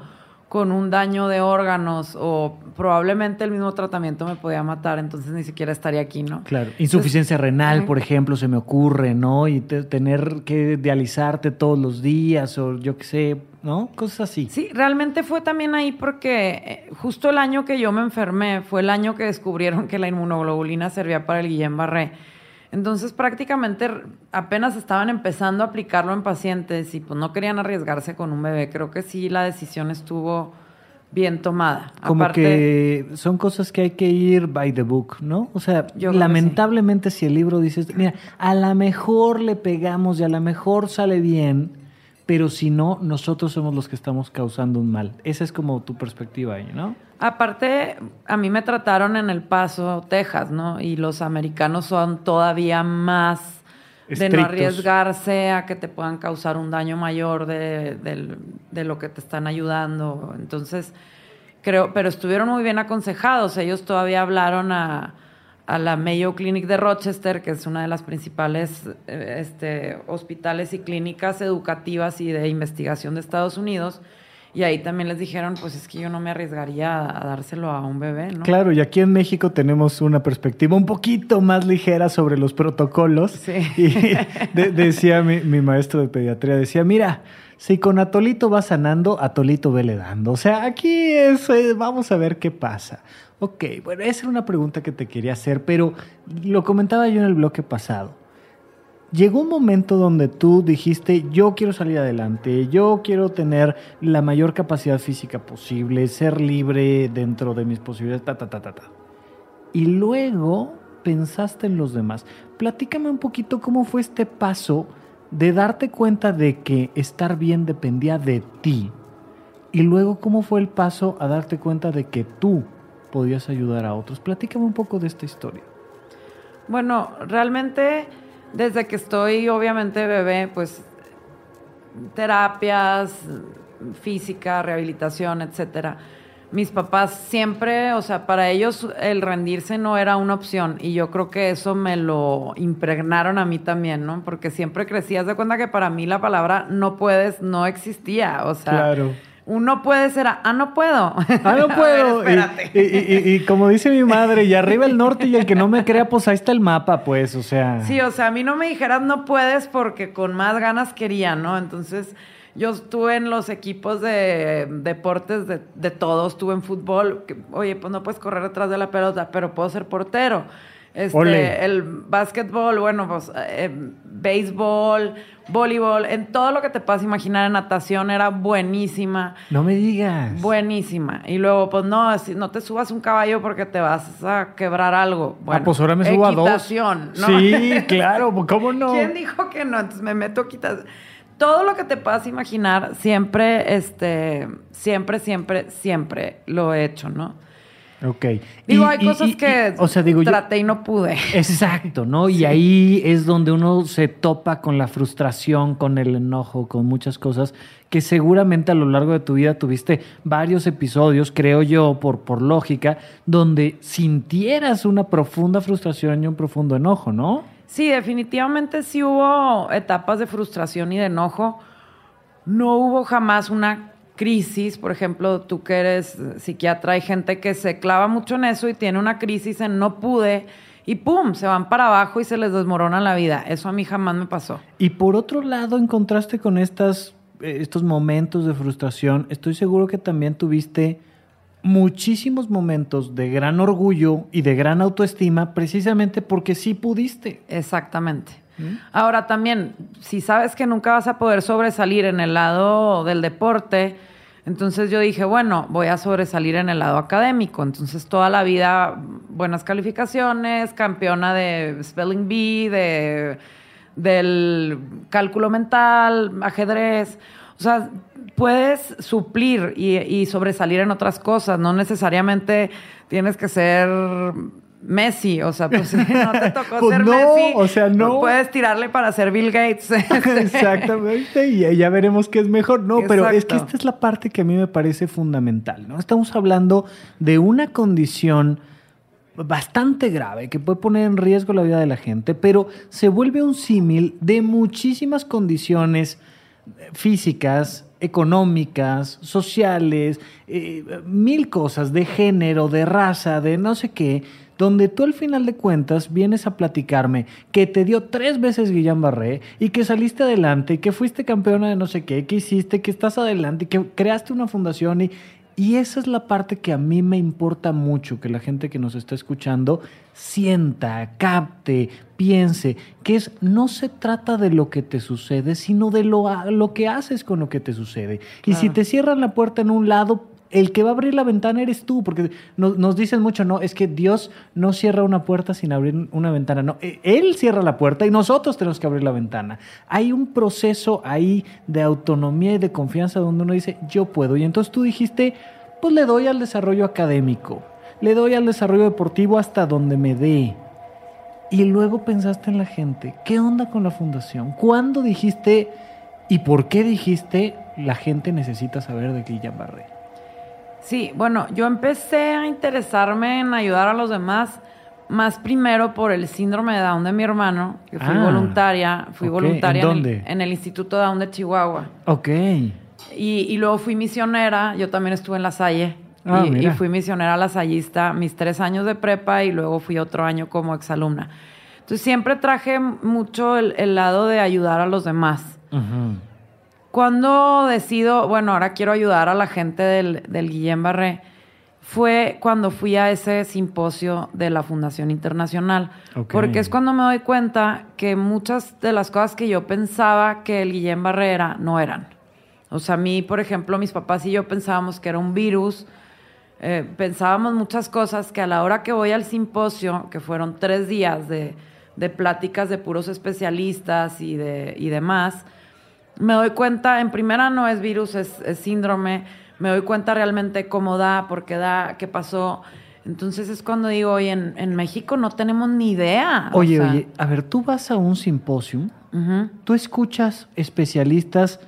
Speaker 3: con un daño de órganos o probablemente el mismo tratamiento me podía matar, entonces ni siquiera estaría aquí, ¿no?
Speaker 1: Claro, insuficiencia renal, por ejemplo, se me ocurre, ¿no? Y tener que dializarte todos los días o yo qué sé, ¿no? Cosas así.
Speaker 3: Sí, realmente fue también ahí porque eh, justo el año que yo me enfermé fue el año que descubrieron que la inmunoglobulina servía para el Guillain-Barré. Entonces prácticamente apenas estaban empezando a aplicarlo en pacientes y pues no querían arriesgarse con un bebé. Creo que sí la decisión estuvo bien tomada.
Speaker 1: Como que son cosas que hay que ir by the book, ¿no? O sea, lamentablemente si el libro dice, mira, a lo mejor le pegamos y a lo mejor sale bien, pero si no, nosotros somos los que estamos causando un mal. Esa es como tu perspectiva ahí, ¿no?
Speaker 3: Aparte, a mí me trataron en El Paso, Texas, ¿no? Y los americanos son todavía más de no arriesgarse a que te puedan causar un daño mayor de, de, lo que te están ayudando. Entonces, creo, pero estuvieron muy bien aconsejados. Ellos todavía hablaron a a la Mayo Clinic de Rochester, que es una de las principales eh, este, hospitales y clínicas educativas y de investigación de Estados Unidos. Y ahí también les dijeron, pues es que yo no me arriesgaría a, dárselo a un bebé, ¿no?
Speaker 1: Claro, y aquí en México tenemos una perspectiva un poquito más ligera sobre los protocolos.
Speaker 3: Sí.
Speaker 1: Y decía mi, mi, maestro de pediatría, decía, mira, si con Atolito va sanando, Atolito vele dando. O sea, aquí es, eh, vamos a ver qué pasa. Ok, bueno, esa era una pregunta que te quería hacer, pero lo comentaba yo en el bloque pasado. Llegó un momento donde tú dijiste, yo quiero salir adelante, yo quiero tener la mayor capacidad física posible, ser libre dentro de mis posibilidades, ta, ta, ta, ta, ta. Y luego pensaste en los demás. Platícame un poquito cómo fue este paso de darte cuenta de que estar bien dependía de ti. Y luego cómo fue el paso a darte cuenta de que tú podías ayudar a otros. Platícame un poco de esta historia.
Speaker 3: Bueno, realmente desde que estoy obviamente bebé, pues terapias, física, rehabilitación, etcétera. Mis papás siempre, o sea, para ellos el rendirse no era una opción y yo creo que eso me lo impregnaron a mí también, ¿no? Porque siempre crecías de cuenta que para mí la palabra no puedes no existía, o sea,
Speaker 1: claro
Speaker 3: uno puede ser, ah, no puedo.
Speaker 1: Ah, no puedo. y, como dice mi madre, y arriba el norte y el que no me crea, pues ahí está el mapa, pues, o sea.
Speaker 3: Sí, o sea, a mí no me dijeras no puedes porque con más ganas quería, ¿no? Entonces, yo estuve en los equipos de deportes de, de todos, estuve en fútbol, oye, pues no puedes correr detrás de la pelota, pero puedo ser portero. Este, el básquetbol, bueno, pues eh, béisbol, voleibol, en todo lo que te puedas imaginar en natación era buenísima.
Speaker 1: No me digas.
Speaker 3: Buenísima. Y luego, pues no, no te subas un caballo porque te vas a quebrar algo.
Speaker 1: Ah, bueno, ah, pues ahora me subo a dos.
Speaker 3: ¿no?
Speaker 1: Sí, claro, pues, ¿cómo no?
Speaker 3: ¿Quién dijo que no? Entonces me meto quitas. Todo lo que te puedas imaginar, siempre, este, siempre, siempre, siempre lo he hecho, ¿no?
Speaker 1: Ok.
Speaker 3: Digo, hay cosas que o sea, digo, traté y no pude.
Speaker 1: Exacto, ¿no? Y ahí es donde uno se topa con la frustración, con el enojo, con muchas cosas que seguramente a lo largo de tu vida tuviste varios episodios, creo yo, por, por lógica, donde sintieras una profunda frustración y un profundo enojo, ¿no?
Speaker 3: Sí, definitivamente sí hubo etapas de frustración y de enojo. No hubo jamás una crisis, por ejemplo, tú que eres psiquiatra, hay gente que se clava mucho en eso y tiene una crisis en no pude y pum, se van para abajo y se les desmorona la vida. Eso a mí jamás me pasó.
Speaker 1: Y por otro lado, en contraste con estas, eh, estos momentos de frustración, estoy seguro que también tuviste muchísimos momentos de gran orgullo y de gran autoestima precisamente porque sí pudiste.
Speaker 3: Exactamente. Ahora también, si sabes que nunca vas a poder sobresalir en el lado del deporte, entonces yo dije, bueno, voy a sobresalir en el lado académico. Entonces toda la vida buenas calificaciones, campeona de Spelling Bee, de, del cálculo mental, ajedrez. O sea, puedes suplir y, sobresalir en otras cosas. No necesariamente tienes que ser Messi, o sea, pues no te tocó pues ser Messi.
Speaker 1: O sea, no.
Speaker 3: Puedes tirarle para ser Bill Gates.
Speaker 1: Exactamente, y ya veremos qué es mejor. No, pero es que esta es la parte que a mí me parece fundamental, ¿no? Estamos hablando de una condición bastante grave que puede poner en riesgo la vida de la gente, pero se vuelve un símil de muchísimas condiciones físicas, económicas, sociales, eh, mil cosas de género, de raza, de no sé qué, donde tú al final de cuentas vienes a platicarme que te dio tres veces Guillain Barré y que saliste adelante, que fuiste campeona de no sé qué, que hiciste, que estás adelante, que creaste una fundación y, y esa es la parte que a mí me importa mucho, que la gente que nos está escuchando sienta, capte, piense, que es no se trata de lo que te sucede, sino de lo, lo que haces con lo que te sucede. Y si te cierran la puerta en un lado, el que va a abrir la ventana eres tú, porque nos, dicen mucho, no, es que Dios no cierra una puerta sin abrir una ventana, no, e, Él cierra la puerta y nosotros tenemos que abrir la ventana. Hay un proceso ahí de autonomía y de confianza donde uno dice, yo puedo. Y entonces tú dijiste, pues le doy al desarrollo académico, le doy al desarrollo deportivo hasta donde me dé. Y luego pensaste en la gente, ¿qué onda con la fundación? ¿Cuándo dijiste y por qué dijiste la gente necesita saber de Guillain Barré?
Speaker 3: Sí, bueno, yo empecé a interesarme en ayudar a los demás, más primero por el síndrome de Down de mi hermano, que fui ah, voluntaria, fui voluntaria
Speaker 1: ¿En, dónde?
Speaker 3: En, el, Instituto Down de Chihuahua.
Speaker 1: Ok.
Speaker 3: Y, luego fui misionera, yo también estuve en La Salle. Ah, y, y, fui misionera lasallista mis tres años de prepa y luego fui otro año como exalumna. Entonces siempre traje mucho el, lado de ayudar a los demás. Cuando decido, bueno, ahora quiero ayudar a la gente del, del Guillén Barré, fue cuando fui a ese simposio de la Fundación Internacional. Porque es cuando me doy cuenta que muchas de las cosas que yo pensaba que el Guillén Barré era, no eran. O sea, a mí, por ejemplo, mis papás y yo pensábamos que era un virus. Eh, pensábamos muchas cosas que a la hora que voy al simposio, que fueron tres días de, de pláticas de puros especialistas y, de, y demás, me doy cuenta, en primera no es virus, es, síndrome, me doy cuenta realmente cómo da, por qué da, qué pasó. Entonces es cuando digo, oye, en, México no tenemos ni idea.
Speaker 1: Oye, oye, a ver, tú vas a un simposio, tú escuchas especialistas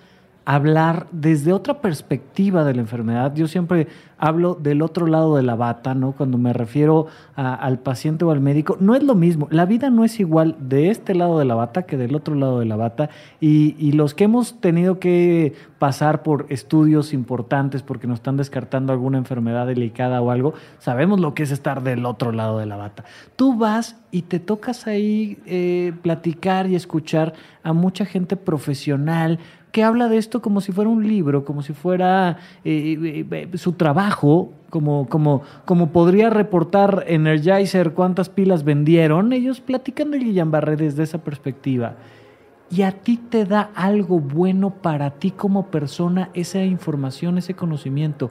Speaker 1: hablar desde otra perspectiva de la enfermedad. Yo siempre hablo del otro lado de la bata, ¿no? Cuando me refiero al paciente o al médico, no es lo mismo. La vida no es igual de este lado de la bata que del otro lado de la bata. Y, los que hemos tenido que pasar por estudios importantes porque nos están descartando alguna enfermedad delicada o algo, sabemos lo que es estar del otro lado de la bata. Tú vas y te tocas ahí eh, platicar y escuchar a mucha gente profesional, que habla de esto como si fuera un libro, como si fuera eh, eh, eh, su trabajo, como, como, como podría reportar Energizer cuántas pilas vendieron. Ellos platican de Guillain Barré desde esa perspectiva. Y a ti te da algo bueno para ti como persona esa información, ese conocimiento.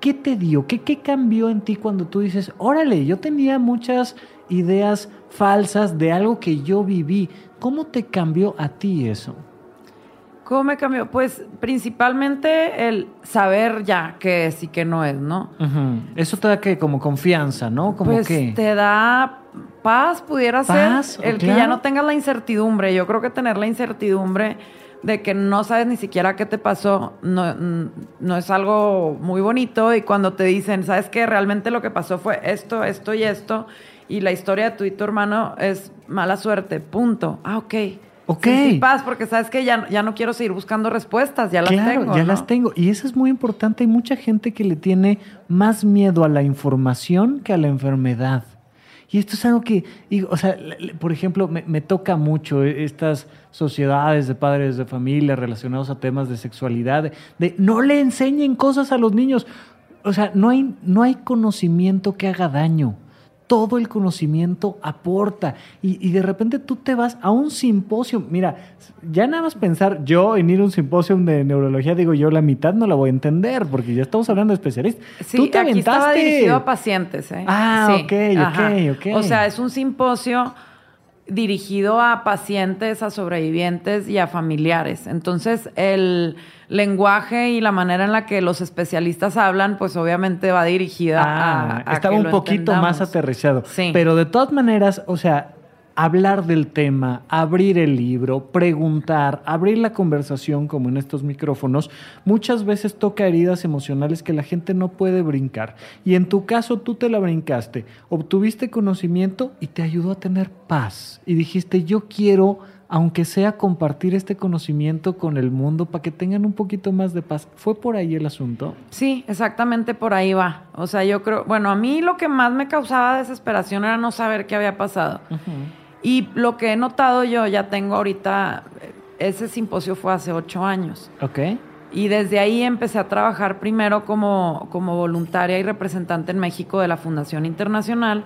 Speaker 1: ¿Qué te dio? ¿Qué, ¿Qué cambió en ti cuando tú dices, órale, yo tenía muchas ideas falsas de algo que yo viví? ¿Cómo te cambió a ti eso?
Speaker 3: ¿Cómo me cambió? Pues principalmente el saber ya qué es y qué no es, ¿no?
Speaker 1: Eso te da que como confianza, ¿no? Como
Speaker 3: pues
Speaker 1: que
Speaker 3: te da paz, pudiera
Speaker 1: Paz,
Speaker 3: ser. El que ya no tengas la incertidumbre. Yo creo que tener la incertidumbre de que no sabes ni siquiera qué te pasó no, mm, no es algo muy bonito. Y cuando te dicen, ¿sabes qué? Realmente lo que pasó fue esto, esto y esto. Y la historia de tu y tu hermano es mala suerte. Punto. Ah, ok.
Speaker 1: Ok.
Speaker 3: Sentí paz porque sabes que ya, ya no quiero seguir buscando respuestas. Ya las
Speaker 1: claro,
Speaker 3: tengo.
Speaker 1: ya
Speaker 3: ¿no?
Speaker 1: las tengo. Y eso es muy importante. Hay mucha gente que le tiene más miedo a la información que a la enfermedad. Y esto es algo que, y, o sea, por ejemplo, me, me toca mucho eh, estas sociedades de padres de familia relacionados a temas de sexualidad, de, de no le enseñen cosas a los niños. O sea, no hay, no hay conocimiento que haga daño. Todo el conocimiento aporta. Y, y de repente tú te vas a un simposio. Mira, ya nada más pensar yo en ir a un simposio de neurología, digo yo, la mitad no la voy a entender, porque ya estamos hablando de especialistas.
Speaker 3: Sí,
Speaker 1: tú te
Speaker 3: aquí estaba
Speaker 1: aventaste.
Speaker 3: dirigido a pacientes. ¿eh?
Speaker 1: Ah,
Speaker 3: Sí,
Speaker 1: ok, ok,
Speaker 3: ajá.
Speaker 1: ok.
Speaker 3: O sea, es un simposio dirigido a pacientes, a sobrevivientes y a familiares. Entonces, el lenguaje y la manera en la que los especialistas hablan, pues obviamente va dirigida
Speaker 1: Ah,
Speaker 3: a, a
Speaker 1: estaba
Speaker 3: que
Speaker 1: un
Speaker 3: lo
Speaker 1: poquito más aterrizado.
Speaker 3: Sí.
Speaker 1: Pero de todas maneras, o sea, hablar del tema, abrir el libro, preguntar, abrir la conversación como en estos micrófonos, muchas veces toca heridas emocionales que la gente no puede brincar. Y en tu caso tú te la brincaste, obtuviste conocimiento y te ayudó a tener paz. Y dijiste, yo quiero, aunque sea compartir este conocimiento con el mundo para que tengan un poquito más de paz. ¿Fue por ahí el asunto?
Speaker 3: Sí, exactamente por ahí va. O sea, yo creo, bueno, a mí lo que más me causaba desesperación era no saber qué había pasado. Y lo que he notado yo, ya tengo ahorita, ese simposio fue hace ocho años.
Speaker 1: ¿Ok?
Speaker 3: Y desde ahí empecé a trabajar primero como, como voluntaria y representante en México de la Fundación Internacional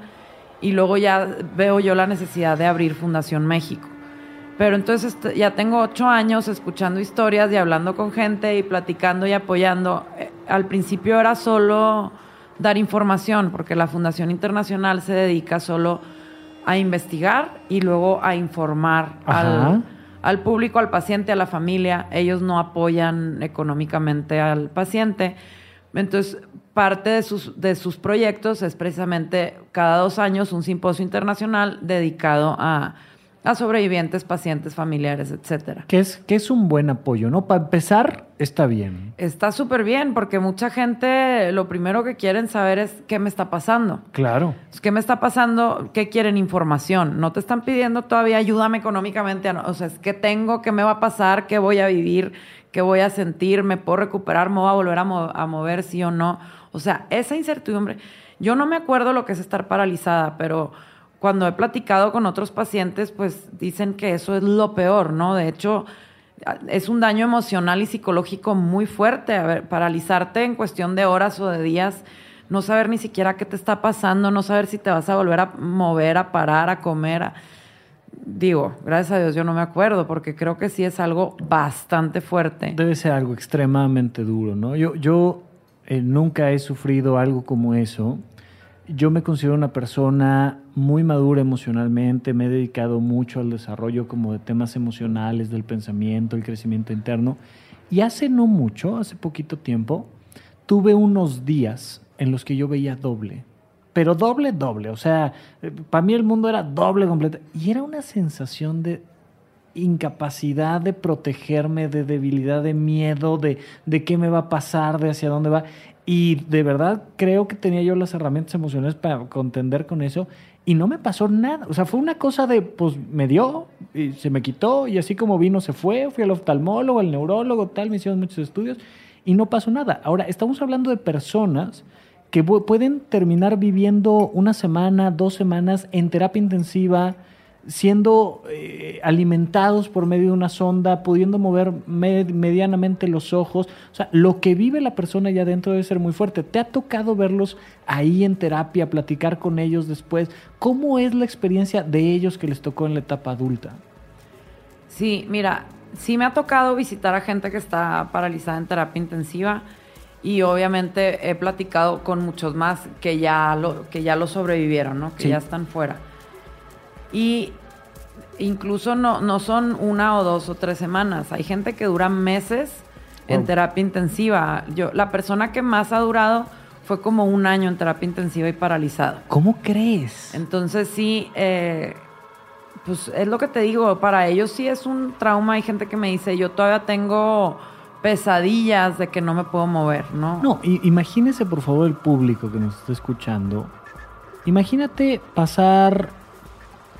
Speaker 3: y luego ya veo yo la necesidad de abrir Fundación México. Pero entonces este, ya tengo ocho años escuchando historias y hablando con gente y platicando y apoyando. Eh, Al principio era solo dar información, porque la Fundación Internacional se dedica solo a investigar y luego a informar al, al público, al paciente, a la familia. Ellos no apoyan económicamente al paciente. Entonces, parte de sus, de sus proyectos es precisamente cada dos años un simposio internacional dedicado a, a sobrevivientes, pacientes, familiares, etcétera.
Speaker 1: Que es, que es un buen apoyo, ¿no? Para empezar, está bien.
Speaker 3: Está súper bien porque mucha gente lo primero que quieren saber es qué me está pasando.
Speaker 1: Claro.
Speaker 3: ¿Qué me está pasando? ¿Qué quieren información? No te están pidiendo todavía ayúdame económicamente. O sea, es qué tengo, qué me va a pasar, qué voy a vivir, qué voy a sentir, me puedo recuperar, me voy a volver a, mo- a mover, sí o no. O sea, esa incertidumbre. Yo no me acuerdo lo que es estar paralizada, pero cuando he platicado con otros pacientes, pues dicen que eso es lo peor, ¿no? De hecho, es un daño emocional y psicológico muy fuerte. A ver, paralizarte en cuestión de horas o de días, no saber ni siquiera qué te está pasando, no saber si te vas a volver a mover, a parar, a comer. Digo, gracias a Dios yo no me acuerdo, porque creo que sí es algo bastante fuerte.
Speaker 1: Debe ser algo extremadamente duro, ¿no? Yo, yo eh, nunca he sufrido algo como eso. Yo me considero una persona muy madura emocionalmente, me he dedicado mucho al desarrollo como de temas emocionales, del pensamiento, el crecimiento interno. Y hace no mucho, hace poquito tiempo, tuve unos días en los que yo veía doble. Pero doble, doble. O sea, para mí el mundo era doble completo. Y era una sensación de incapacidad de protegerme, de debilidad, de miedo, de, de qué me va a pasar, de hacia dónde va. Y de verdad creo que tenía yo las herramientas emocionales para contender con eso y no me pasó nada. O sea, fue una cosa de, pues me dio y se me quitó y así como vino se fue, fui al oftalmólogo, al neurólogo, tal, me hicieron muchos estudios y no pasó nada. Ahora, estamos hablando de personas que pu- pueden terminar viviendo una semana, dos semanas en terapia intensiva, siendo eh, alimentados por medio de una sonda, pudiendo mover me- medianamente los ojos. O sea, lo que vive la persona allá adentro debe ser muy fuerte. ¿Te ha tocado verlos ahí en terapia, platicar con ellos después? ¿Cómo es la experiencia de ellos que les tocó en la etapa adulta?
Speaker 3: Sí, mira, sí me ha tocado visitar a gente que está paralizada en terapia intensiva y obviamente he platicado con muchos más que ya lo, que ya lo sobrevivieron, ¿no? Que
Speaker 1: Sí.
Speaker 3: ya están fuera. Y incluso no, no son una o dos o tres semanas. Hay gente que dura meses en
Speaker 1: Wow.
Speaker 3: terapia intensiva. Yo, la persona que más ha durado fue como un año en terapia intensiva y paralizado.
Speaker 1: ¿Cómo crees?
Speaker 3: Entonces sí, eh, pues es lo que te digo, para ellos sí es un trauma. Hay gente que me dice, yo todavía tengo pesadillas de que no me puedo mover, ¿no?
Speaker 1: No, imagínese por favor el público que nos está escuchando. Imagínate pasar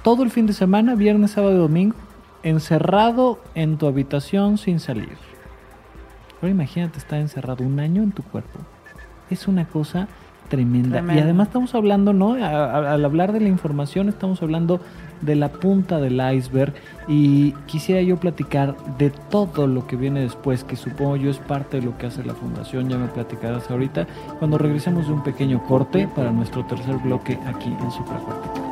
Speaker 1: todo el fin de semana, viernes, sábado y domingo, encerrado en tu habitación sin salir. Ahora imagínate estar encerrado un año en tu cuerpo. Es una cosa tremenda. Y además estamos hablando, ¿no? A- a- al hablar de la información, estamos hablando de la punta del iceberg. Y quisiera yo platicar de todo lo que viene después, que supongo yo es parte de lo que hace la fundación. Ya me platicarás ahorita. Cuando regresemos de un pequeño corte para nuestro tercer bloque aquí en Supracortical.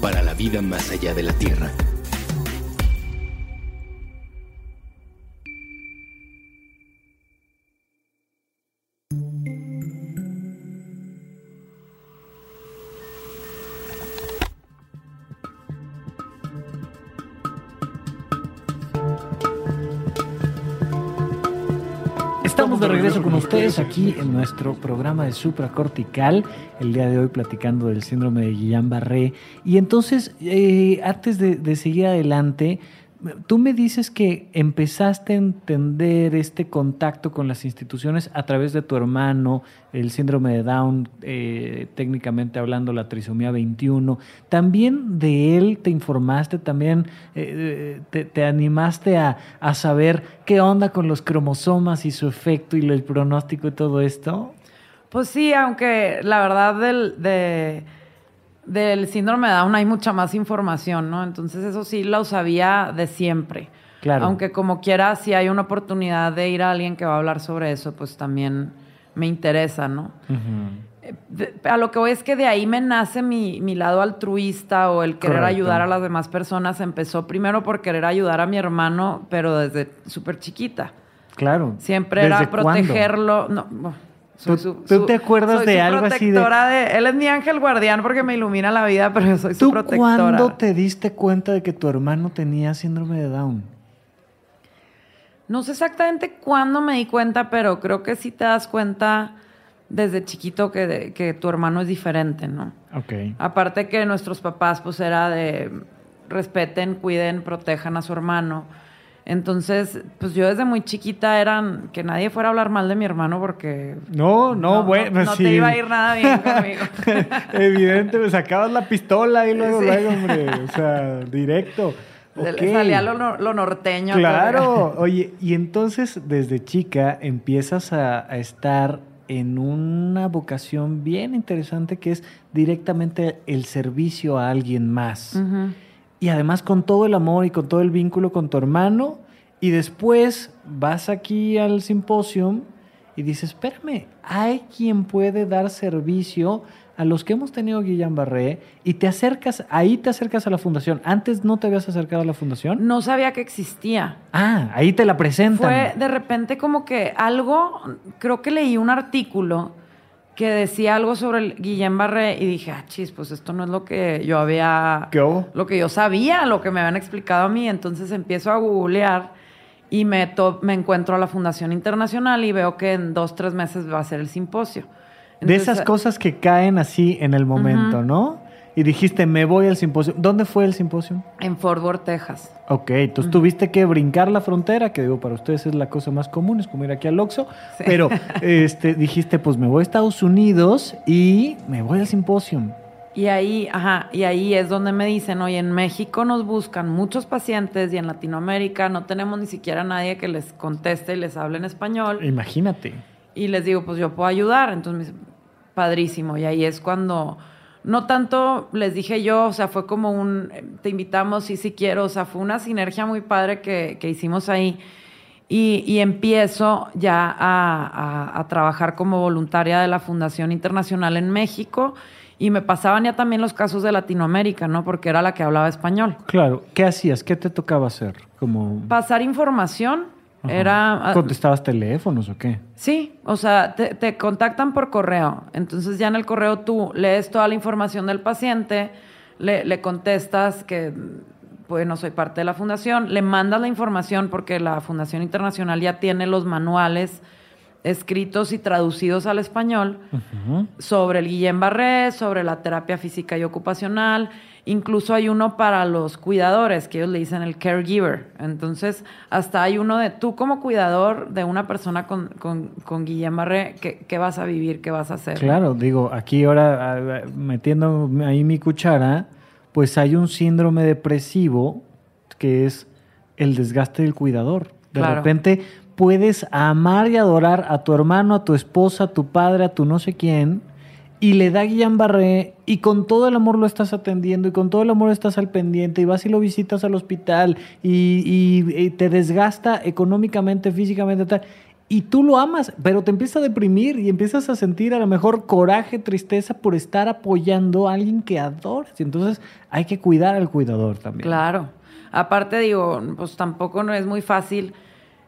Speaker 2: para la vida más allá de la Tierra.
Speaker 1: Aquí en nuestro programa de supracortical, el día de hoy platicando del síndrome de Guillain-Barré. Y entonces, eh, antes de, de seguir adelante, tú me dices que empezaste a entender este contacto con las instituciones a través de tu hermano, el síndrome de Down, eh, técnicamente hablando la trisomía 21. También de él te informaste, también eh, te, te animaste a, a saber qué onda con los cromosomas y su efecto y el pronóstico y todo esto.
Speaker 3: Pues sí, aunque la verdad del, de, del síndrome de Down hay mucha más información, ¿no? Entonces eso sí lo sabía de siempre.
Speaker 1: Claro.
Speaker 3: Aunque como quiera, si hay una oportunidad de ir a alguien que va a hablar sobre eso, pues también me interesa, ¿no? Eh, de- a lo que voy es que de ahí me nace mi, mi lado altruista o el querer
Speaker 1: Correcto.
Speaker 3: ayudar a las demás personas. Empezó primero por querer ayudar a mi hermano, pero desde súper chiquita.
Speaker 1: Claro.
Speaker 3: Siempre
Speaker 1: ¿Desde
Speaker 3: era protegerlo. No, bueno, soy
Speaker 1: ¿Tú-
Speaker 3: su-
Speaker 1: tú
Speaker 3: su-
Speaker 1: te acuerdas
Speaker 3: soy
Speaker 1: de
Speaker 3: su
Speaker 1: algo así de-
Speaker 3: de... Él es mi ángel guardián porque me ilumina la vida, pero yo soy su
Speaker 1: ¿Tú
Speaker 3: protectora.
Speaker 1: cuándo te diste cuenta de que tu hermano tenía síndrome de Down?
Speaker 3: No sé exactamente cuándo me di cuenta, pero creo que sí te das cuenta desde chiquito que, que tu hermano es diferente, ¿no?
Speaker 1: Ok.
Speaker 3: Aparte que nuestros papás, pues era de respeten, cuiden, protejan a su hermano. Entonces, pues yo desde muy chiquita eran que nadie fuera a hablar mal de mi hermano porque
Speaker 1: No, no, bueno,
Speaker 3: no
Speaker 1: sí.
Speaker 3: te iba a ir nada bien conmigo.
Speaker 1: Evidente, me sacabas la pistola y luego,
Speaker 3: Sí.
Speaker 1: luego, hombre, o sea, directo.
Speaker 3: Le salía lo, lo norteño.
Speaker 1: Claro, oye, y entonces desde chica empiezas a, a estar en una vocación bien interesante que es directamente el servicio a alguien más.
Speaker 3: Ujú.
Speaker 1: Y además con todo el amor y con todo el vínculo con tu hermano. Y después vas aquí al simposium y dices, espérame, hay quien puede dar servicio a los que hemos tenido Guillain Barré y te acercas, ahí te acercas a la fundación. Antes no te habías acercado a la fundación.
Speaker 3: No sabía que existía.
Speaker 1: Ah, ahí te la presentan.
Speaker 3: Fue de repente como que algo, creo que leí un artículo que decía algo sobre el Guillén Barré y dije, ah, chis, pues esto no es lo que yo había,
Speaker 1: ¿Qué hubo?
Speaker 3: lo que yo sabía, lo que me habían explicado a mí. Entonces empiezo a googlear y me, to- me encuentro a la Fundación Internacional y veo que en dos, tres meses va a ser el simposio.
Speaker 1: de esas cosas que caen así en el momento,
Speaker 3: Ujú.
Speaker 1: ¿no? Y dijiste, me voy al simposio. ¿Dónde fue el simposio?
Speaker 3: En Fort Worth, Texas.
Speaker 1: Ok, entonces tuviste que brincar la frontera, que digo, para ustedes es la cosa más común, es como ir aquí al Oxxo,
Speaker 3: Sí.
Speaker 1: pero este, dijiste, pues me voy a Estados Unidos y me voy al simposio.
Speaker 3: Y ahí, ajá, y ahí es donde me dicen, oye, en México nos buscan muchos pacientes y en Latinoamérica no tenemos ni siquiera nadie que les conteste y les hable en español.
Speaker 1: Imagínate.
Speaker 3: Y les digo, pues yo puedo ayudar. Entonces me dicen, padrísimo. Y ahí es cuando, no tanto les dije yo, o sea, fue como un, te invitamos, sí, sí quiero. O sea, fue una sinergia muy padre que, que hicimos ahí. Y, y empiezo ya a, a- a trabajar como voluntaria de la Fundación Internacional en México. Y me pasaban ya también los casos de Latinoamérica, ¿no? Porque era la que hablaba español.
Speaker 1: Claro, ¿qué hacías? ¿Qué te tocaba hacer? Como...
Speaker 3: Pasar información
Speaker 1: Ajá.
Speaker 3: era... ah,
Speaker 1: ¿Contestabas teléfonos o qué?
Speaker 3: Sí, o sea, te, te contactan por correo. Entonces ya en el correo tú lees toda la información del paciente, le, le contestas que, pues no soy parte de la fundación, le mandas la información porque la Fundación Internacional ya tiene los manuales escritos y traducidos al español sobre el Guillain Barré, sobre la terapia física y ocupacional. Incluso hay uno para los cuidadores, que ellos le dicen el caregiver. Entonces, hasta hay uno de tú como cuidador de una persona con, con, con Guillain Barré, ¿qué, qué vas a vivir? ¿Qué vas a hacer?
Speaker 1: Claro, digo, aquí ahora ah, metiendo ahí mi cuchara, pues hay un síndrome depresivo que es el desgaste del cuidador. De
Speaker 3: Claro.
Speaker 1: repente puedes amar y adorar a tu hermano, a tu esposa, a tu padre, a tu no sé quién, y le da Guillain Barré y con todo el amor lo estás atendiendo y con todo el amor estás al pendiente y vas y lo visitas al hospital y, y- y te desgasta económicamente, físicamente, tal. Y tú lo amas, pero te empieza a deprimir y empiezas a sentir a lo mejor coraje, tristeza por estar apoyando a alguien que adoras. Y entonces hay que cuidar al cuidador también.
Speaker 3: Claro. Aparte, digo, pues tampoco no es muy fácil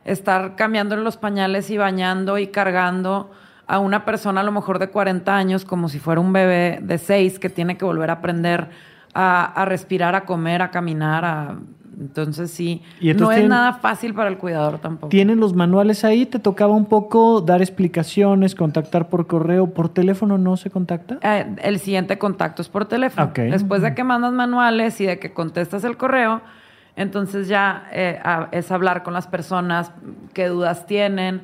Speaker 3: estar cambiando los pañales y bañando y cargando a una persona a lo mejor de 40 años como si fuera un bebé de 6 que tiene que volver a aprender a, a respirar, a comer, a caminar. A... Entonces sí,
Speaker 1: Y entonces
Speaker 3: no es nada fácil para el cuidador tampoco.
Speaker 1: Tienen los manuales ahí, te tocaba un poco dar explicaciones, contactar por correo, por teléfono no se contacta.
Speaker 3: Eh, el siguiente contacto es por teléfono. Después de que mandas manuales y de que contestas el correo, entonces ya eh, a- es hablar con las personas, qué dudas tienen.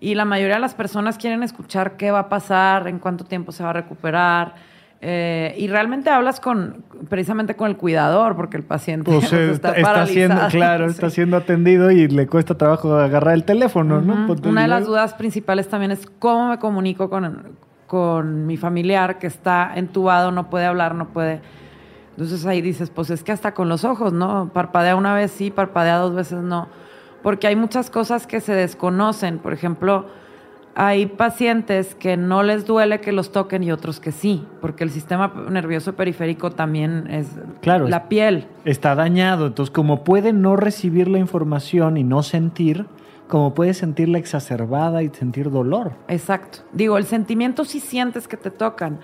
Speaker 3: Y la mayoría de las personas quieren escuchar qué va a pasar, en cuánto tiempo se va a recuperar. eh, y realmente hablas con precisamente con el cuidador, porque el paciente
Speaker 1: Pues, eh,
Speaker 3: está,
Speaker 1: está, siendo, claro,
Speaker 3: Sí.
Speaker 1: está siendo atendido y le cuesta trabajo agarrar el teléfono, ¿no? Pues,
Speaker 3: Una de las dudas principales también es cómo me comunico con, con mi familiar que está entubado, no puede hablar, no puede. Entonces ahí dices, pues es que hasta con los ojos, ¿no? Parpadea una vez sí, parpadea dos veces no. Porque hay muchas cosas que se desconocen. Por ejemplo, hay pacientes que no les duele que los toquen y otros que sí, porque el sistema nervioso periférico también es
Speaker 1: Claro,
Speaker 3: la piel.
Speaker 1: Está dañado, entonces como puede no recibir la información y no sentir, como puede sentirla exacerbada y sentir dolor.
Speaker 3: Exacto. Digo, el sentimiento sí sientes que te tocan,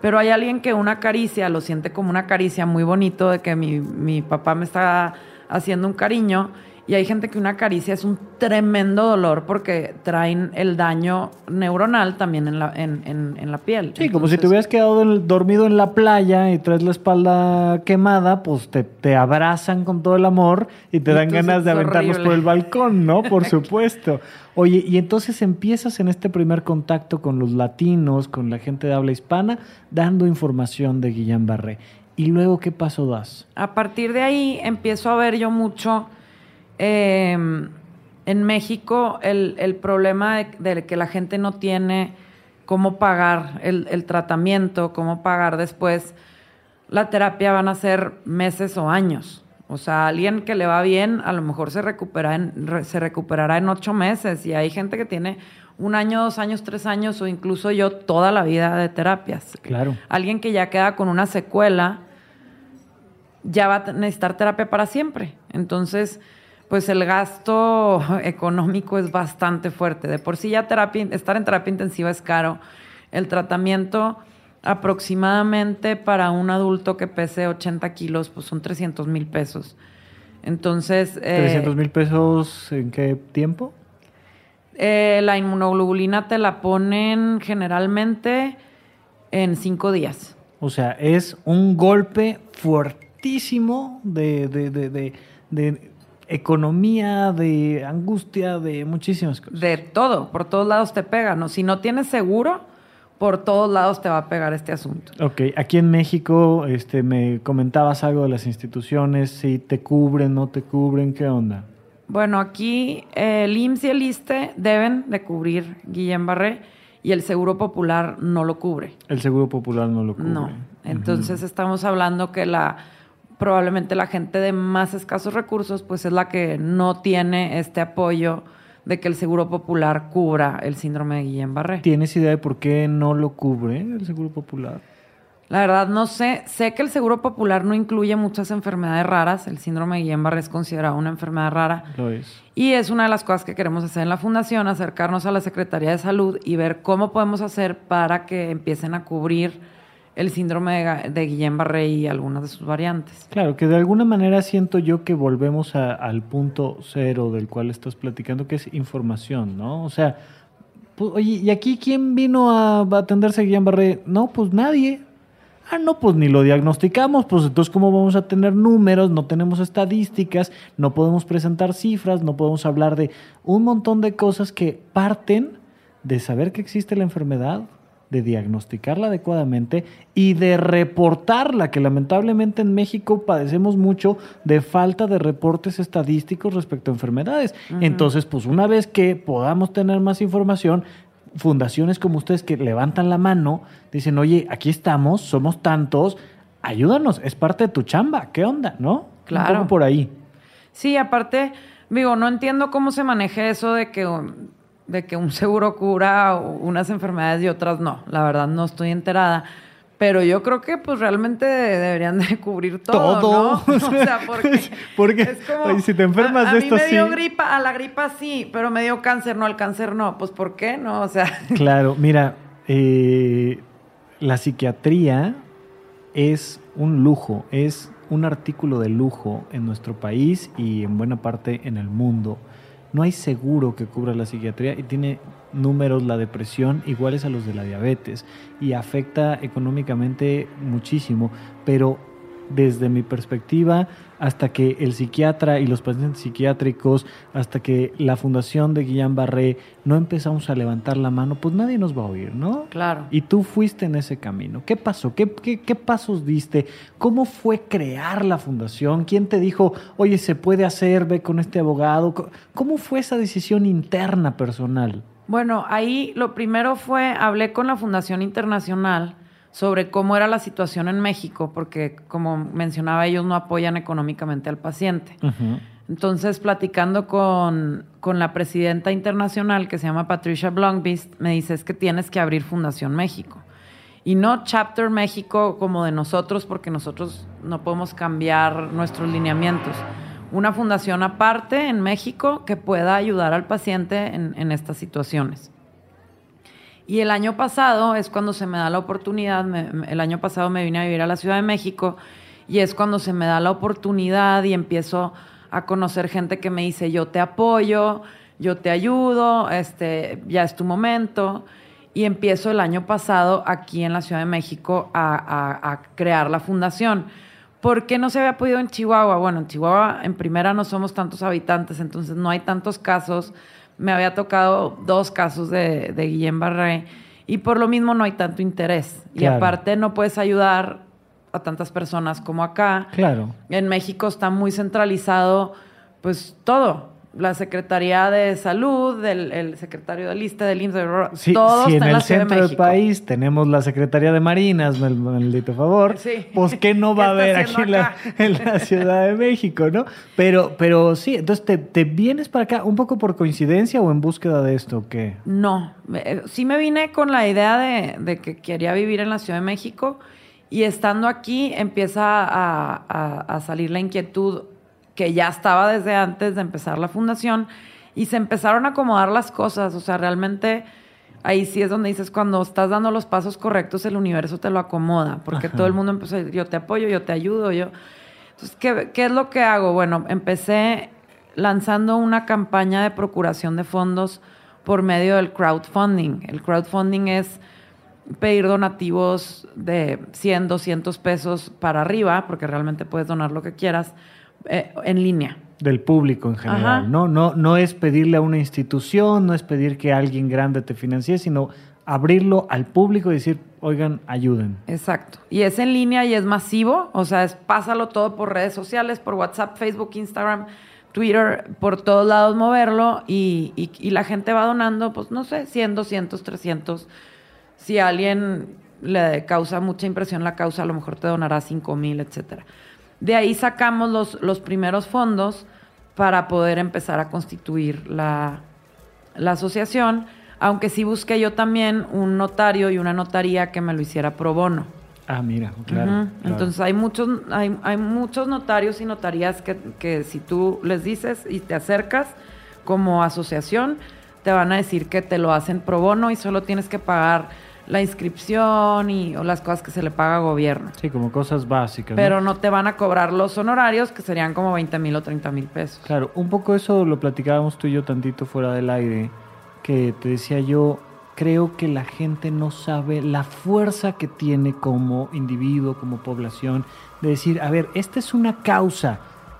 Speaker 3: pero hay alguien que una caricia lo siente como una caricia muy bonito de que mi, mi papá me está haciendo un cariño y hay gente que una caricia es un tremendo dolor porque traen el daño neuronal también en la, en, en- en la piel.
Speaker 1: Sí, como si te hubieras quedado dormido en la playa y traes la espalda quemada, pues te, te abrazan con todo el amor y te dan ganas de aventarlos
Speaker 3: horrible.
Speaker 1: por el balcón, ¿no? Por supuesto. Oye, y entonces empiezas en este primer contacto con los latinos, con la gente de habla hispana, dando información de Guillain Barré. ¿Y luego qué paso das?
Speaker 3: A partir de ahí empiezo a ver yo mucho em, en México el, problema de, que la gente no tiene cómo pagar el, el, tratamiento, cómo pagar después la terapia van a ser meses o años. O sea, alguien que le va bien, a lo mejor se, recupera en, se recuperará en ocho meses. Y hay gente que tiene un año, dos años, tres años o incluso yo toda la vida de terapias.
Speaker 1: Claro.
Speaker 3: Alguien que ya queda con una secuela ya va a necesitar terapia para siempre. Entonces, pues el gasto económico es bastante fuerte. De por sí ya terapia, estar en terapia intensiva es caro. El tratamiento aproximadamente para un adulto que pese 80 kilos, pues son 300 mil pesos. Entonces...
Speaker 1: ¿300 eh, mil pesos en qué tiempo?
Speaker 3: Eh, la inmunoglobulina te la ponen generalmente en cinco días.
Speaker 1: O sea, es un golpe fuertísimo de, de, de, de economía, de angustia, de muchísimas cosas.
Speaker 3: De todo, por todos lados te pega, ¿no? Si no tienes seguro, por todos lados te va a pegar este asunto.
Speaker 1: Ok, aquí en México este, me comentabas algo de las instituciones, si te cubren, no te cubren, ¿qué onda?
Speaker 3: Bueno, aquí el IMSS y el ISTE deben de cubrir Guillén Barré y el Seguro Popular no lo cubre.
Speaker 1: El Seguro Popular no lo cubre.
Speaker 3: No. Entonces estamos hablando que la probablemente la gente de más escasos recursos pues es la que no tiene este apoyo de que el Seguro Popular cubra el síndrome de Guillain-Barré.
Speaker 1: ¿Tienes idea de por qué no lo cubre el Seguro Popular?
Speaker 3: La verdad no sé. Sé que el Seguro Popular no incluye muchas enfermedades raras. El síndrome de Guillain-Barré es considerado una enfermedad rara.
Speaker 1: Lo es.
Speaker 3: Y es una de las cosas que queremos hacer en la Fundación, acercarnos a la Secretaría de Salud y ver cómo podemos hacer para que empiecen a cubrir el síndrome de, Guillain-Barré y algunas de sus variantes.
Speaker 1: Claro, que de alguna manera siento yo que volvemos al punto cero del cual estás platicando, que es información, ¿no? O sea, pues, oye, ¿y aquí quién vino a atenderse a Guillain-Barré? No, pues nadie. Ah, no, pues ni lo diagnosticamos, pues entonces ¿cómo vamos a tener números? No tenemos estadísticas, no podemos presentar cifras, no podemos hablar de un montón de cosas que parten de saber que existe la enfermedad, de diagnosticarla adecuadamente y de reportarla, que lamentablemente en México padecemos mucho de falta de reportes estadísticos respecto a enfermedades. Entonces, pues una vez que podamos tener más información, fundaciones como ustedes que levantan la mano, dicen, oye, aquí estamos, somos tantos, ayúdanos, es parte de tu chamba, ¿qué onda? ¿No?
Speaker 3: Claro.
Speaker 1: por ahí.
Speaker 3: Sí, aparte, digo, no entiendo cómo se maneja eso de que de que un seguro cura unas enfermedades y otras no. La verdad no estoy enterada. Pero yo creo que pues realmente deberían de cubrir todo, ¿Todo? ¿no? O sea, porque,
Speaker 1: porque es como, si te enfermas
Speaker 3: a,
Speaker 1: de esto
Speaker 3: mí me dio gripa, a la gripa sí, pero me dio cáncer, no, al cáncer no. Pues ¿por qué no? O sea...
Speaker 1: Claro, mira, eh, la psiquiatría es un lujo, es un artículo de lujo en nuestro país y en buena parte en el mundo no hay seguro que cubra la psiquiatría y tiene números la depresión iguales a los de la diabetes y afecta económicamente muchísimo, pero desde mi perspectiva, hasta que el psiquiatra y los pacientes psiquiátricos, hasta que la fundación de Guillain Barré no empezamos a levantar la mano, pues nadie nos va a oír, ¿no?
Speaker 3: Claro.
Speaker 1: Y tú fuiste en ese camino. ¿Qué pasó? ¿Qué, qué, pasos diste? ¿Cómo fue crear la fundación? ¿Quién te dijo, oye, se puede hacer, ve con este abogado? ¿Cómo fue esa decisión interna personal?
Speaker 3: Bueno, ahí lo primero fue, hablé con la Fundación Internacional sobre cómo era la situación en México, porque como mencionaba, ellos no apoyan económicamente al paciente. Entonces, platicando con, la presidenta internacional, que se llama Patricia Blomqvist, me dice, es que tienes que abrir Fundación México. Y no Chapter México como de nosotros, porque nosotros no podemos cambiar nuestros lineamientos. Una fundación aparte en México que pueda ayudar al paciente en estas situaciones. Y el año pasado es cuando se me da la oportunidad, el año pasado me vine a vivir a la Ciudad de México y es cuando se me da la oportunidad y empiezo a conocer gente que me dice, yo te apoyo, yo te ayudo, este, ya es tu momento. Y empiezo el año pasado aquí en la Ciudad de México a, a crear la fundación. ¿Por qué no se había podido en Chihuahua? Bueno, en Chihuahua en primera no somos tantos habitantes, entonces no hay tantos casos me había tocado dos casos de, de Guillén Barré y por lo mismo no hay tanto interés. Y aparte no puedes ayudar a tantas personas como acá.
Speaker 1: Claro.
Speaker 3: En México está muy centralizado, pues todo la Secretaría de Salud, el, el secretario de lista del IMSS,
Speaker 1: sí,
Speaker 3: todos
Speaker 1: si en
Speaker 3: están
Speaker 1: el
Speaker 3: la Ciudad de
Speaker 1: centro del país tenemos la Secretaría de Marinas, mal- maldito favor,
Speaker 3: Sí.
Speaker 1: pues ¿qué no va a
Speaker 3: ¿Qué está
Speaker 1: haber aquí en la, en la Ciudad de México, no? Pero, pero sí, entonces te, te vienes para acá un poco por coincidencia o en búsqueda de esto, o ¿qué?
Speaker 3: No, eh, sí me vine con la idea de, de que quería vivir en la Ciudad de México y estando aquí empieza a, a- a salir la inquietud que ya estaba desde antes de empezar la fundación y se empezaron a acomodar las cosas, o sea, realmente ahí sí es donde dices cuando estás dando los pasos correctos el universo te lo acomoda, porque
Speaker 1: Ajá.
Speaker 3: todo el mundo empezó a decir, yo te apoyo, yo te ayudo, yo... Entonces, ¿qué, ¿qué es lo que hago? Bueno, empecé lanzando una campaña de procuración de fondos por medio del crowdfunding. El crowdfunding es pedir donativos de 100, 200 pesos para arriba, porque realmente puedes donar lo que quieras, eh, en línea.
Speaker 1: Del público en general,
Speaker 3: Ajá.
Speaker 1: ¿no? No, no es pedirle a una institución, no es pedir que alguien grande te financie, sino abrirlo al público y decir, oigan, ayuden.
Speaker 3: Exacto. Y es en línea y es masivo, o sea, es pásalo todo por redes sociales, por WhatsApp, Facebook, Instagram, Twitter, por todos lados moverlo y, y- y la gente va donando, pues no sé, 100, 200, 300. Si a alguien le causa mucha impresión la causa, a lo mejor te donará 5 mil, etcétera. De ahí sacamos los, los primeros fondos para poder empezar a constituir la, la asociación, aunque sí busqué yo también un notario y una notaría que me lo hiciera pro bono.
Speaker 1: Ah, mira, claro.
Speaker 3: Entonces hay muchos, hay, hay muchos notarios y notarías que, que si tú les dices y te acercas como asociación, te van a decir que te lo hacen pro bono y solo tienes que pagar la inscripción y o las cosas que se le paga a gobierno.
Speaker 1: Sí, como cosas básicas. ¿no?
Speaker 3: Pero no te van a cobrar los honorarios, que serían como 20 mil o 30 mil pesos.
Speaker 1: Claro, un poco eso lo platicábamos tú y yo tantito fuera del aire, que te decía yo, creo que la gente no sabe la fuerza que tiene como individuo, como población, de decir, a ver, esta es una causa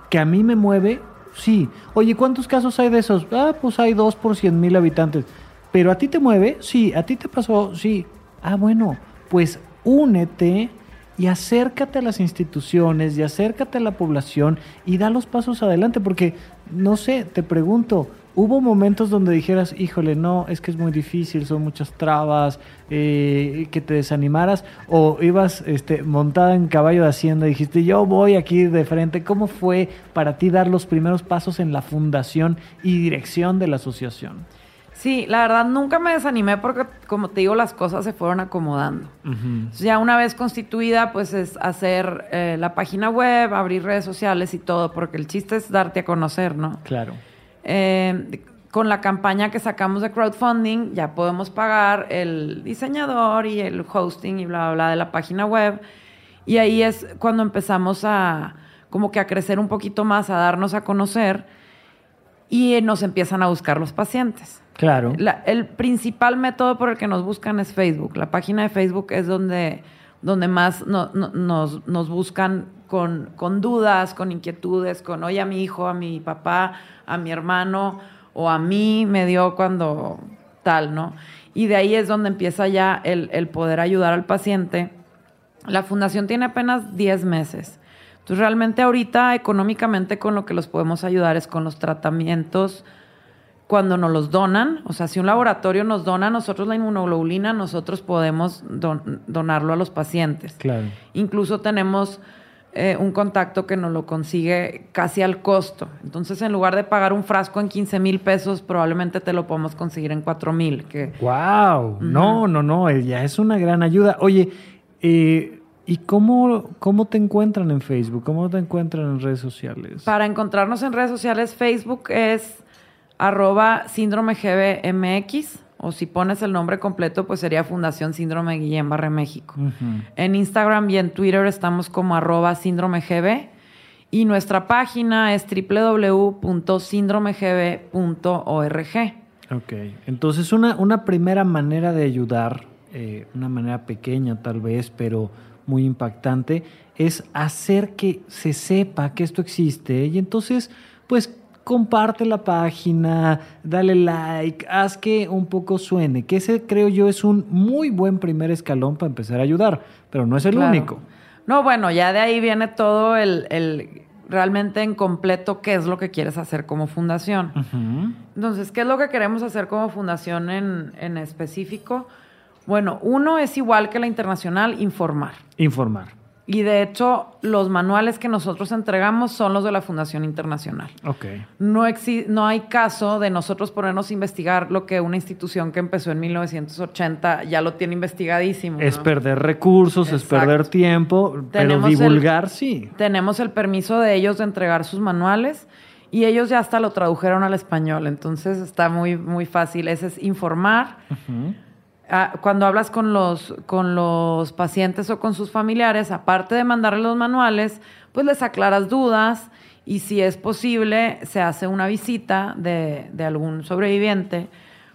Speaker 1: que a mí me mueve, sí. Oye, ¿cuántos casos hay de esos? Ah, pues hay dos por cien mil habitantes. Pero a ti te mueve, sí. A ti te pasó, sí. Ah, bueno, pues únete y acércate a las instituciones y acércate a la población y da los pasos adelante, porque no sé, te pregunto, ¿hubo momentos donde dijeras, híjole, no, es que es muy difícil, son muchas trabas, eh, que te desanimaras, o ibas este, montada en caballo de hacienda y dijiste, yo voy aquí de frente, ¿cómo fue para ti dar los primeros pasos en la fundación y dirección de la asociación?
Speaker 3: Sí, la verdad nunca me desanimé porque, como te digo, las cosas se fueron acomodando. Entonces, ya una vez constituida, pues es hacer eh, la página web, abrir redes sociales y todo, porque el chiste es darte a conocer, ¿no?
Speaker 1: Claro.
Speaker 3: Eh, con la campaña que sacamos de crowdfunding, ya podemos pagar el diseñador y el hosting y bla, bla, bla de la página web. Y ahí es cuando empezamos a, como que a crecer un poquito más, a darnos a conocer y eh, nos empiezan a buscar los pacientes.
Speaker 1: Claro.
Speaker 3: La- el principal método por el que nos buscan es Facebook. La página de Facebook es donde, donde más no- no- nos, nos buscan con, con dudas, con inquietudes, con, oye, a mi hijo, a mi papá, a mi hermano o a mí me dio cuando tal, ¿no? Y de ahí es donde empieza ya el, el poder ayudar al paciente. La fundación tiene apenas 10 meses. Entonces, realmente ahorita económicamente con lo que los podemos ayudar es con los tratamientos cuando nos los donan, o sea, si un laboratorio nos dona a nosotros la inmunoglobulina, nosotros podemos don- donarlo a los pacientes.
Speaker 1: Claro.
Speaker 3: Incluso tenemos eh, un contacto que nos lo consigue casi al costo. Entonces, en lugar de pagar un frasco en 15 mil pesos, probablemente te lo podemos conseguir en 4 mil. Que
Speaker 1: Wow, no, no, no, eh, ya es una gran ayuda. Oye, eh, ¿y cómo, cómo te encuentran en Facebook? ¿Cómo te encuentran en redes sociales?
Speaker 3: para encontrarnos en redes sociales, Facebook es arroba síndrome GBMX, o si pones el nombre completo, pues sería Fundación Síndrome Guillén Barre México. En Instagram y en Twitter estamos como arroba síndrome GB. Y nuestra página es www.síndromegb.org.
Speaker 1: Ok, entonces una, una primera manera de ayudar, eh, una manera pequeña tal vez, pero muy impactante, es hacer que se sepa que esto existe y entonces, pues comparte la página, dale like, haz que un poco suene, que ese creo yo es un muy buen primer escalón para empezar a ayudar, pero no es el
Speaker 3: Claro.
Speaker 1: único.
Speaker 3: No, bueno, ya de ahí viene todo el, el realmente en completo qué es lo que quieres hacer como fundación. Entonces, ¿qué es lo que queremos hacer como fundación en, en específico? Bueno, uno es igual que la internacional, informar.
Speaker 1: Informar.
Speaker 3: Y de hecho, los manuales que nosotros entregamos son los de la Fundación Internacional.
Speaker 1: Ok.
Speaker 3: No, no hay caso de nosotros ponernos a investigar lo que una institución que empezó en 1980 ya lo tiene investigadísimo.
Speaker 1: Es perder recursos, es perder tiempo, pero divulgar sí.
Speaker 3: Tenemos el permiso de ellos de entregar sus manuales y ellos ya hasta lo tradujeron al español. Entonces está muy, muy fácil. Ese es informar. Cuando hablas con los, con los pacientes o con sus familiares, aparte de mandarles los manuales, pues les aclaras dudas y si es posible, se hace una visita de, de algún sobreviviente,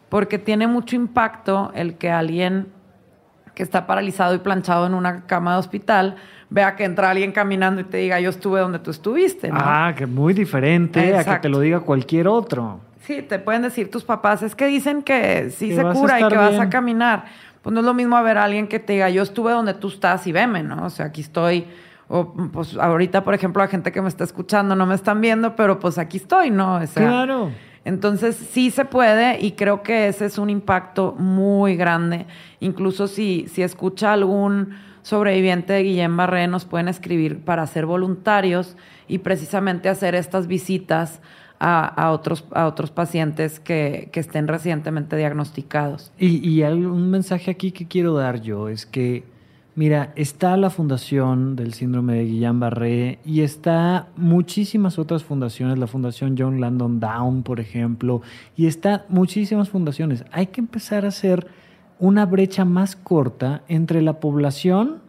Speaker 3: porque tiene mucho impacto el que alguien que está paralizado y planchado en una cama de hospital vea que entra alguien caminando y te diga, yo estuve donde tú estuviste.
Speaker 1: Ah, que muy diferente a que te lo diga cualquier otro.
Speaker 3: Sí, te pueden decir tus papás, es que dicen que sí se cura y que vas a caminar. Pues no es lo mismo a ver a alguien que te diga, yo estuve donde tú estás y veme, ¿no? O sea, aquí estoy. O pues ahorita, por ejemplo, la gente que me está escuchando no me están viendo, pero pues aquí estoy, ¿no?
Speaker 1: claro.
Speaker 3: Entonces sí se puede y creo que ese es un impacto muy grande. Incluso si, si escucha algún sobreviviente de Guillén Barré, nos pueden escribir para ser voluntarios y precisamente hacer estas visitas a, otros, a otros pacientes que, estén recientemente diagnosticados.
Speaker 1: Y, y un mensaje aquí que quiero dar yo es que, mira, está la fundación del síndrome de Guillain-Barré y está muchísimas otras fundaciones, la Fundación John Landon Down, por ejemplo, y está muchísimas fundaciones. Hay que empezar a hacer una brecha más corta entre la población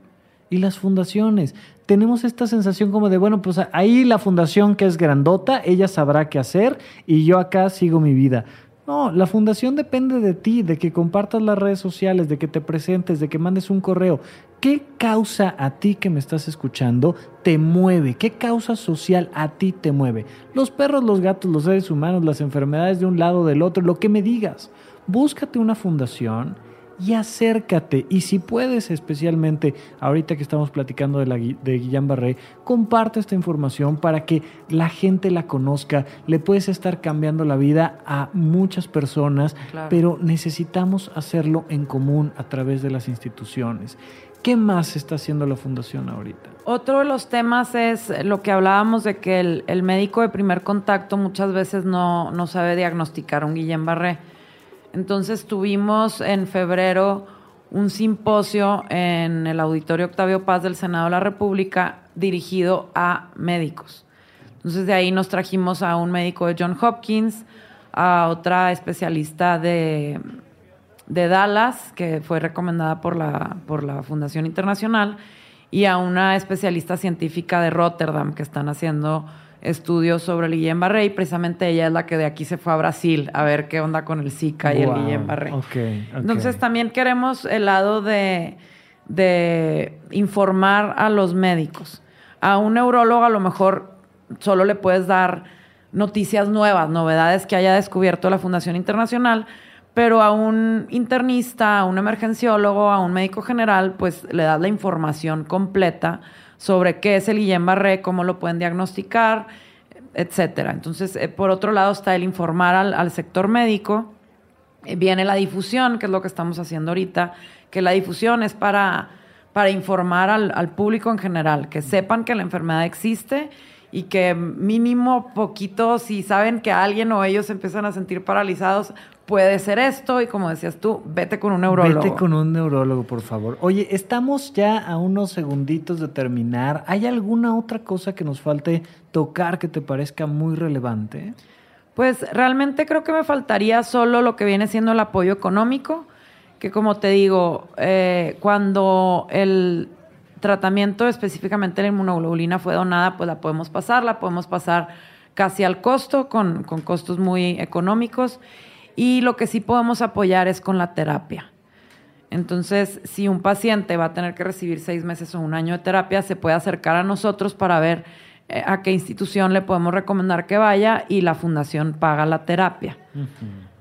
Speaker 1: y las fundaciones tenemos esta sensación como de, bueno, pues ahí la fundación que es grandota, ella sabrá qué hacer y yo acá sigo mi vida. No, la fundación depende de ti, de que compartas las redes sociales, de que te presentes, de que mandes un correo. ¿Qué causa a ti que me estás escuchando te mueve? ¿Qué causa social a ti te mueve? Los perros, los gatos, los seres humanos, las enfermedades de un lado o del otro, lo que me digas. Búscate una fundación y acércate. Y si puedes, especialmente ahorita que estamos platicando de, la, de Guillain Barré, comparte esta información para que la gente la conozca. Le puedes estar cambiando la vida a muchas personas, pero necesitamos hacerlo en común a través de las instituciones. ¿Qué más está haciendo la fundación ahorita?
Speaker 3: Otro de los temas es lo que hablábamos de que el, médico de primer contacto muchas veces no, no sabe diagnosticar un Guillain Barré entonces tuvimos en febrero un simposio en el Auditorio Octavio Paz del Senado de la República dirigido a médicos. Entonces de ahí nos trajimos a un médico de John Hopkins, a otra especialista de, de Dallas, que fue recomendada por la, por la Fundación Internacional, y a una especialista científica de Rotterdam que están haciendo estudios sobre el Guillain Barré y precisamente ella es la que de aquí se fue a Brasil a ver qué onda con el Zika y el Guillain Barré. Entonces también queremos el lado de, de informar a los médicos. A un neurólogo a lo mejor solo le puedes dar noticias nuevas, novedades que haya descubierto la Fundación Internacional, pero a un internista, a un emergenciólogo, a un médico general, pues le das la información completa sobre qué es el Guillain-Barré, cómo lo pueden diagnosticar, etcétera. Entonces, eh, por otro lado está el informar al, sector médico. Eh, viene la difusión, que es lo que estamos haciendo ahorita, que la difusión es para, para informar al, al público en general, que sepan que la enfermedad existe y que mínimo poquito, si saben que alguien o ellos empiezan a sentir paralizados, puede ser esto y como decías tú, vete con un neurólogo.
Speaker 1: Vete con un neurólogo, por favor. Oye, estamos ya a unos segunditos de terminar. ¿Hay alguna otra cosa que nos falte tocar que te parezca muy relevante?
Speaker 3: Pues realmente creo que me faltaría solo lo que viene siendo el apoyo económico, que como te digo, eh, cuando el tratamiento específicamente la inmunoglobulina fue donada, pues la podemos pasar, la podemos pasar casi al costo, con, con costos muy económicos y lo que sí podemos apoyar es con la terapia. Entonces, si un paciente va a tener que recibir seis meses o un año de terapia, se puede acercar a nosotros para ver eh, a qué institución le podemos recomendar que vaya y la fundación paga la terapia.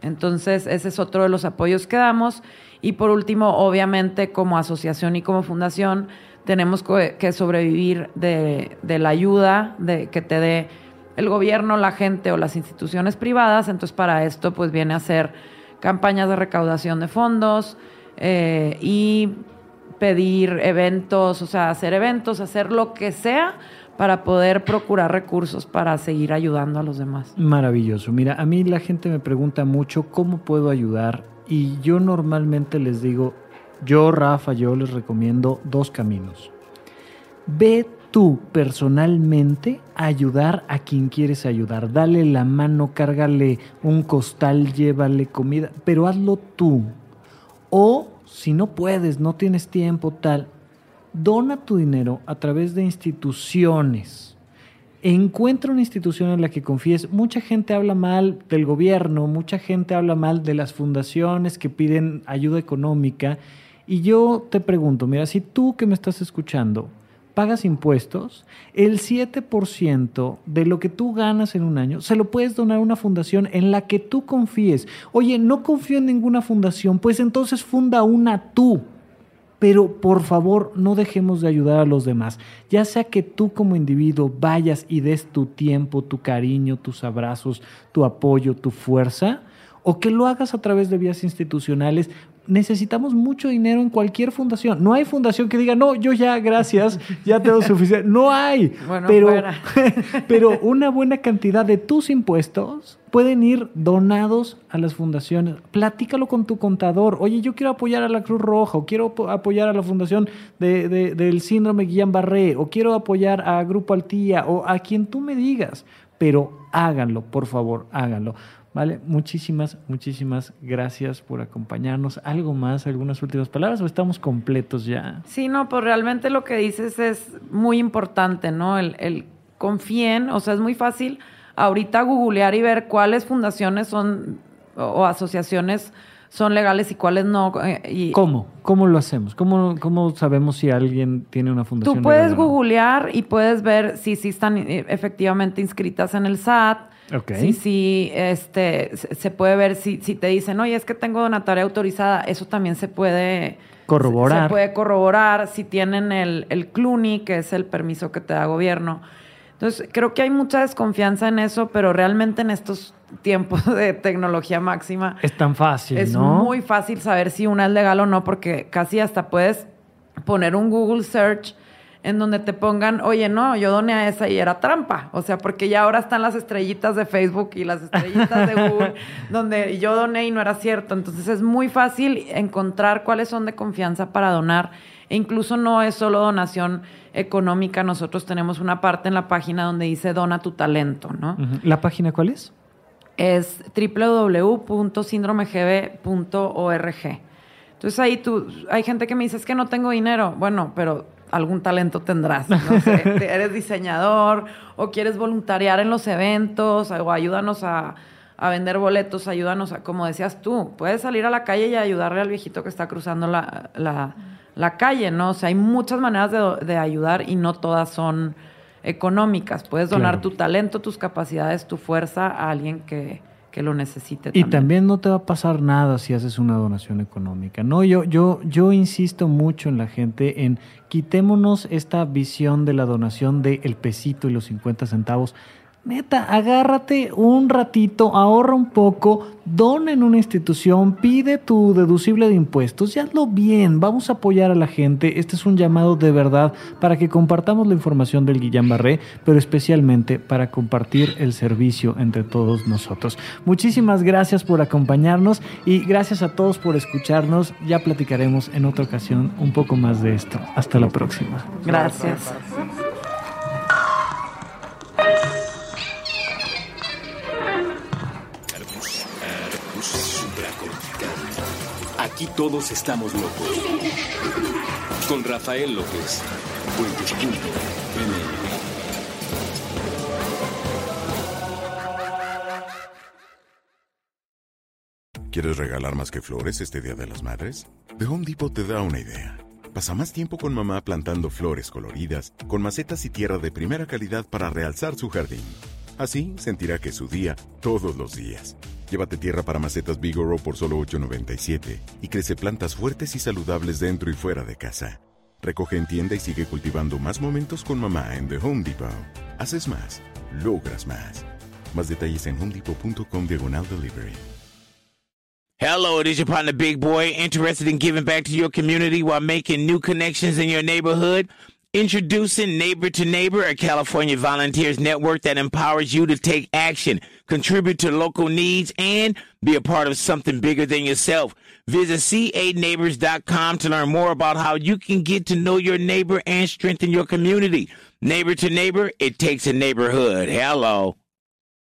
Speaker 3: Entonces, ese es otro de los apoyos que damos. Y por último, obviamente, como asociación y como fundación, tenemos que sobrevivir de, la ayuda de, que te dé el gobierno, la gente o las instituciones privadas. Entonces, para esto, pues viene a hacer campañas de recaudación de fondos eh, y pedir eventos, o sea, hacer eventos, hacer lo que sea para poder procurar recursos para seguir ayudando a los demás.
Speaker 1: Maravilloso. Mira, a mí la gente me pregunta mucho cómo puedo ayudar y yo normalmente les digo, yo Rafa, yo les recomiendo dos caminos. Ve tú personalmente ayudar a quien quieres ayudar. Dale la mano, cárgale un costal, llévale comida, pero hazlo tú. O si no puedes, no tienes tiempo, tal, dona tu dinero a través de instituciones. Encuentra una institución en la que confíes. Mucha gente habla mal del gobierno, mucha gente habla mal de las fundaciones que piden ayuda económica. Y yo te pregunto, mira, si tú que me estás escuchando pagas impuestos, el 7% de lo que tú ganas en un año se lo puedes donar a una fundación en la que tú confíes. Oye, no confío en ninguna fundación, pues entonces funda una tú. Pero por favor, no dejemos de ayudar a los demás. Ya sea que tú como individuo vayas y des tu tiempo, tu cariño, tus abrazos, tu apoyo, tu fuerza, o que lo hagas a través de vías institucionales. Necesitamos mucho dinero en cualquier fundación. No hay fundación que diga, no, yo ya, gracias, ya tengo suficiente. No hay. pero, pero una buena cantidad de tus impuestos pueden ir donados a las fundaciones. Platícalo con tu contador. Oye, yo quiero apoyar a la Cruz Roja, o quiero apoyar a la fundación del síndrome Guillain-Barré, o quiero apoyar a Grupo Altía, o a quien tú me digas. Pero háganlo, por favor, háganlo. Vale, muchísimas, muchísimas gracias por acompañarnos. ¿Algo más, algunas últimas palabras o estamos completos ya?
Speaker 3: Sí, no, pues realmente lo que dices es muy importante, ¿no? El, el confíen, o sea, es muy fácil ahorita googlear y ver cuáles fundaciones son o asociaciones son legales y cuáles no. Eh, y
Speaker 1: ¿Cómo? ¿Cómo lo hacemos? ¿Cómo, ¿Cómo sabemos si alguien tiene una fundación?
Speaker 3: Tú puedes googlear y puedes ver si sí están eh, efectivamente inscritas en el SAT. Okay. Si, este, se puede ver si, si te dicen, oye, es que tengo donataria autorizada, eso también se puede
Speaker 1: corroborar.
Speaker 3: Se, puede corroborar si tienen el, el CLUNY, que es el permiso que te da gobierno. Entonces, creo que hay mucha desconfianza en eso, pero realmente en estos tiempos de tecnología máxima.
Speaker 1: Es tan fácil,
Speaker 3: es
Speaker 1: ¿no?
Speaker 3: Es muy fácil saber si una es legal o no, porque casi hasta puedes poner un Google Search en donde te pongan, oye, no, yo doné a esa y era trampa. O sea, porque ya ahora están las estrellitas de Facebook y las estrellitas de Google, donde yo doné y no era cierto. Entonces es muy fácil encontrar cuáles son de confianza para donar. E incluso no es solo donación económica. Nosotros tenemos una parte en la página donde dice dona tu talento, ¿no?
Speaker 1: ¿La página cuál es?
Speaker 3: Es www.síndromegb.org. Entonces ahí tú, hay gente que me dice, es que no tengo dinero. Bueno, pero algún talento tendrás. No sé, eres diseñador o quieres voluntariar en los eventos o ayúdanos a, vender boletos, ayúdanos a, como decías tú, puedes salir a la calle y ayudarle al viejito que está cruzando la, la, calle, ¿no? O sea, hay muchas maneras de, ayudar y no todas son económicas. Puedes donar tu talento, tus capacidades, tu fuerza a alguien que, que lo necesite.
Speaker 1: Y también. no te va a pasar nada si haces una donación económica. No, yo, yo, yo insisto mucho en la gente en quitémonos esta visión de la donación de el pesito y los 50 centavos Neta, agárrate un ratito, ahorra un poco, dona en una institución, pide tu deducible de impuestos y hazlo bien. Vamos a apoyar a la gente. Este es un llamado de verdad para que compartamos la información del Guillán Barré, pero especialmente para compartir el servicio entre todos nosotros. Muchísimas gracias por acompañarnos y gracias a todos por escucharnos. Ya platicaremos en otra ocasión un poco más de esto. Hasta la próxima.
Speaker 3: Gracias.
Speaker 2: Aquí todos estamos locos. Con Rafael López.
Speaker 5: ¿Quieres regalar más que flores este Día de las Madres? The Home Depot te da una idea. Pasa más tiempo con mamá plantando flores coloridas, con macetas y tierra de primera calidad para realzar su jardín. Así sentirá que es su día todos los días. Llévate tierra para macetas Bigoro por solo $8.97 y crece plantas fuertes y saludables dentro y fuera de casa. Recoge en tienda y sigue cultivando más momentos con mamá en The Home Depot. Haces más, logras más. Más detalles en homedepot.com diagonal delivery.
Speaker 6: Hello, it is your partner Big Boy, interested in giving back to your community while making new connections in your neighborhood. Introducing Neighbor to Neighbor, a California volunteers network that empowers you to take action, contribute to local needs, and be a part of something bigger than yourself. Visit ca to learn more about how you can get to know your neighbor and strengthen your community. Neighbor to Neighbor, it takes a neighborhood. Hello.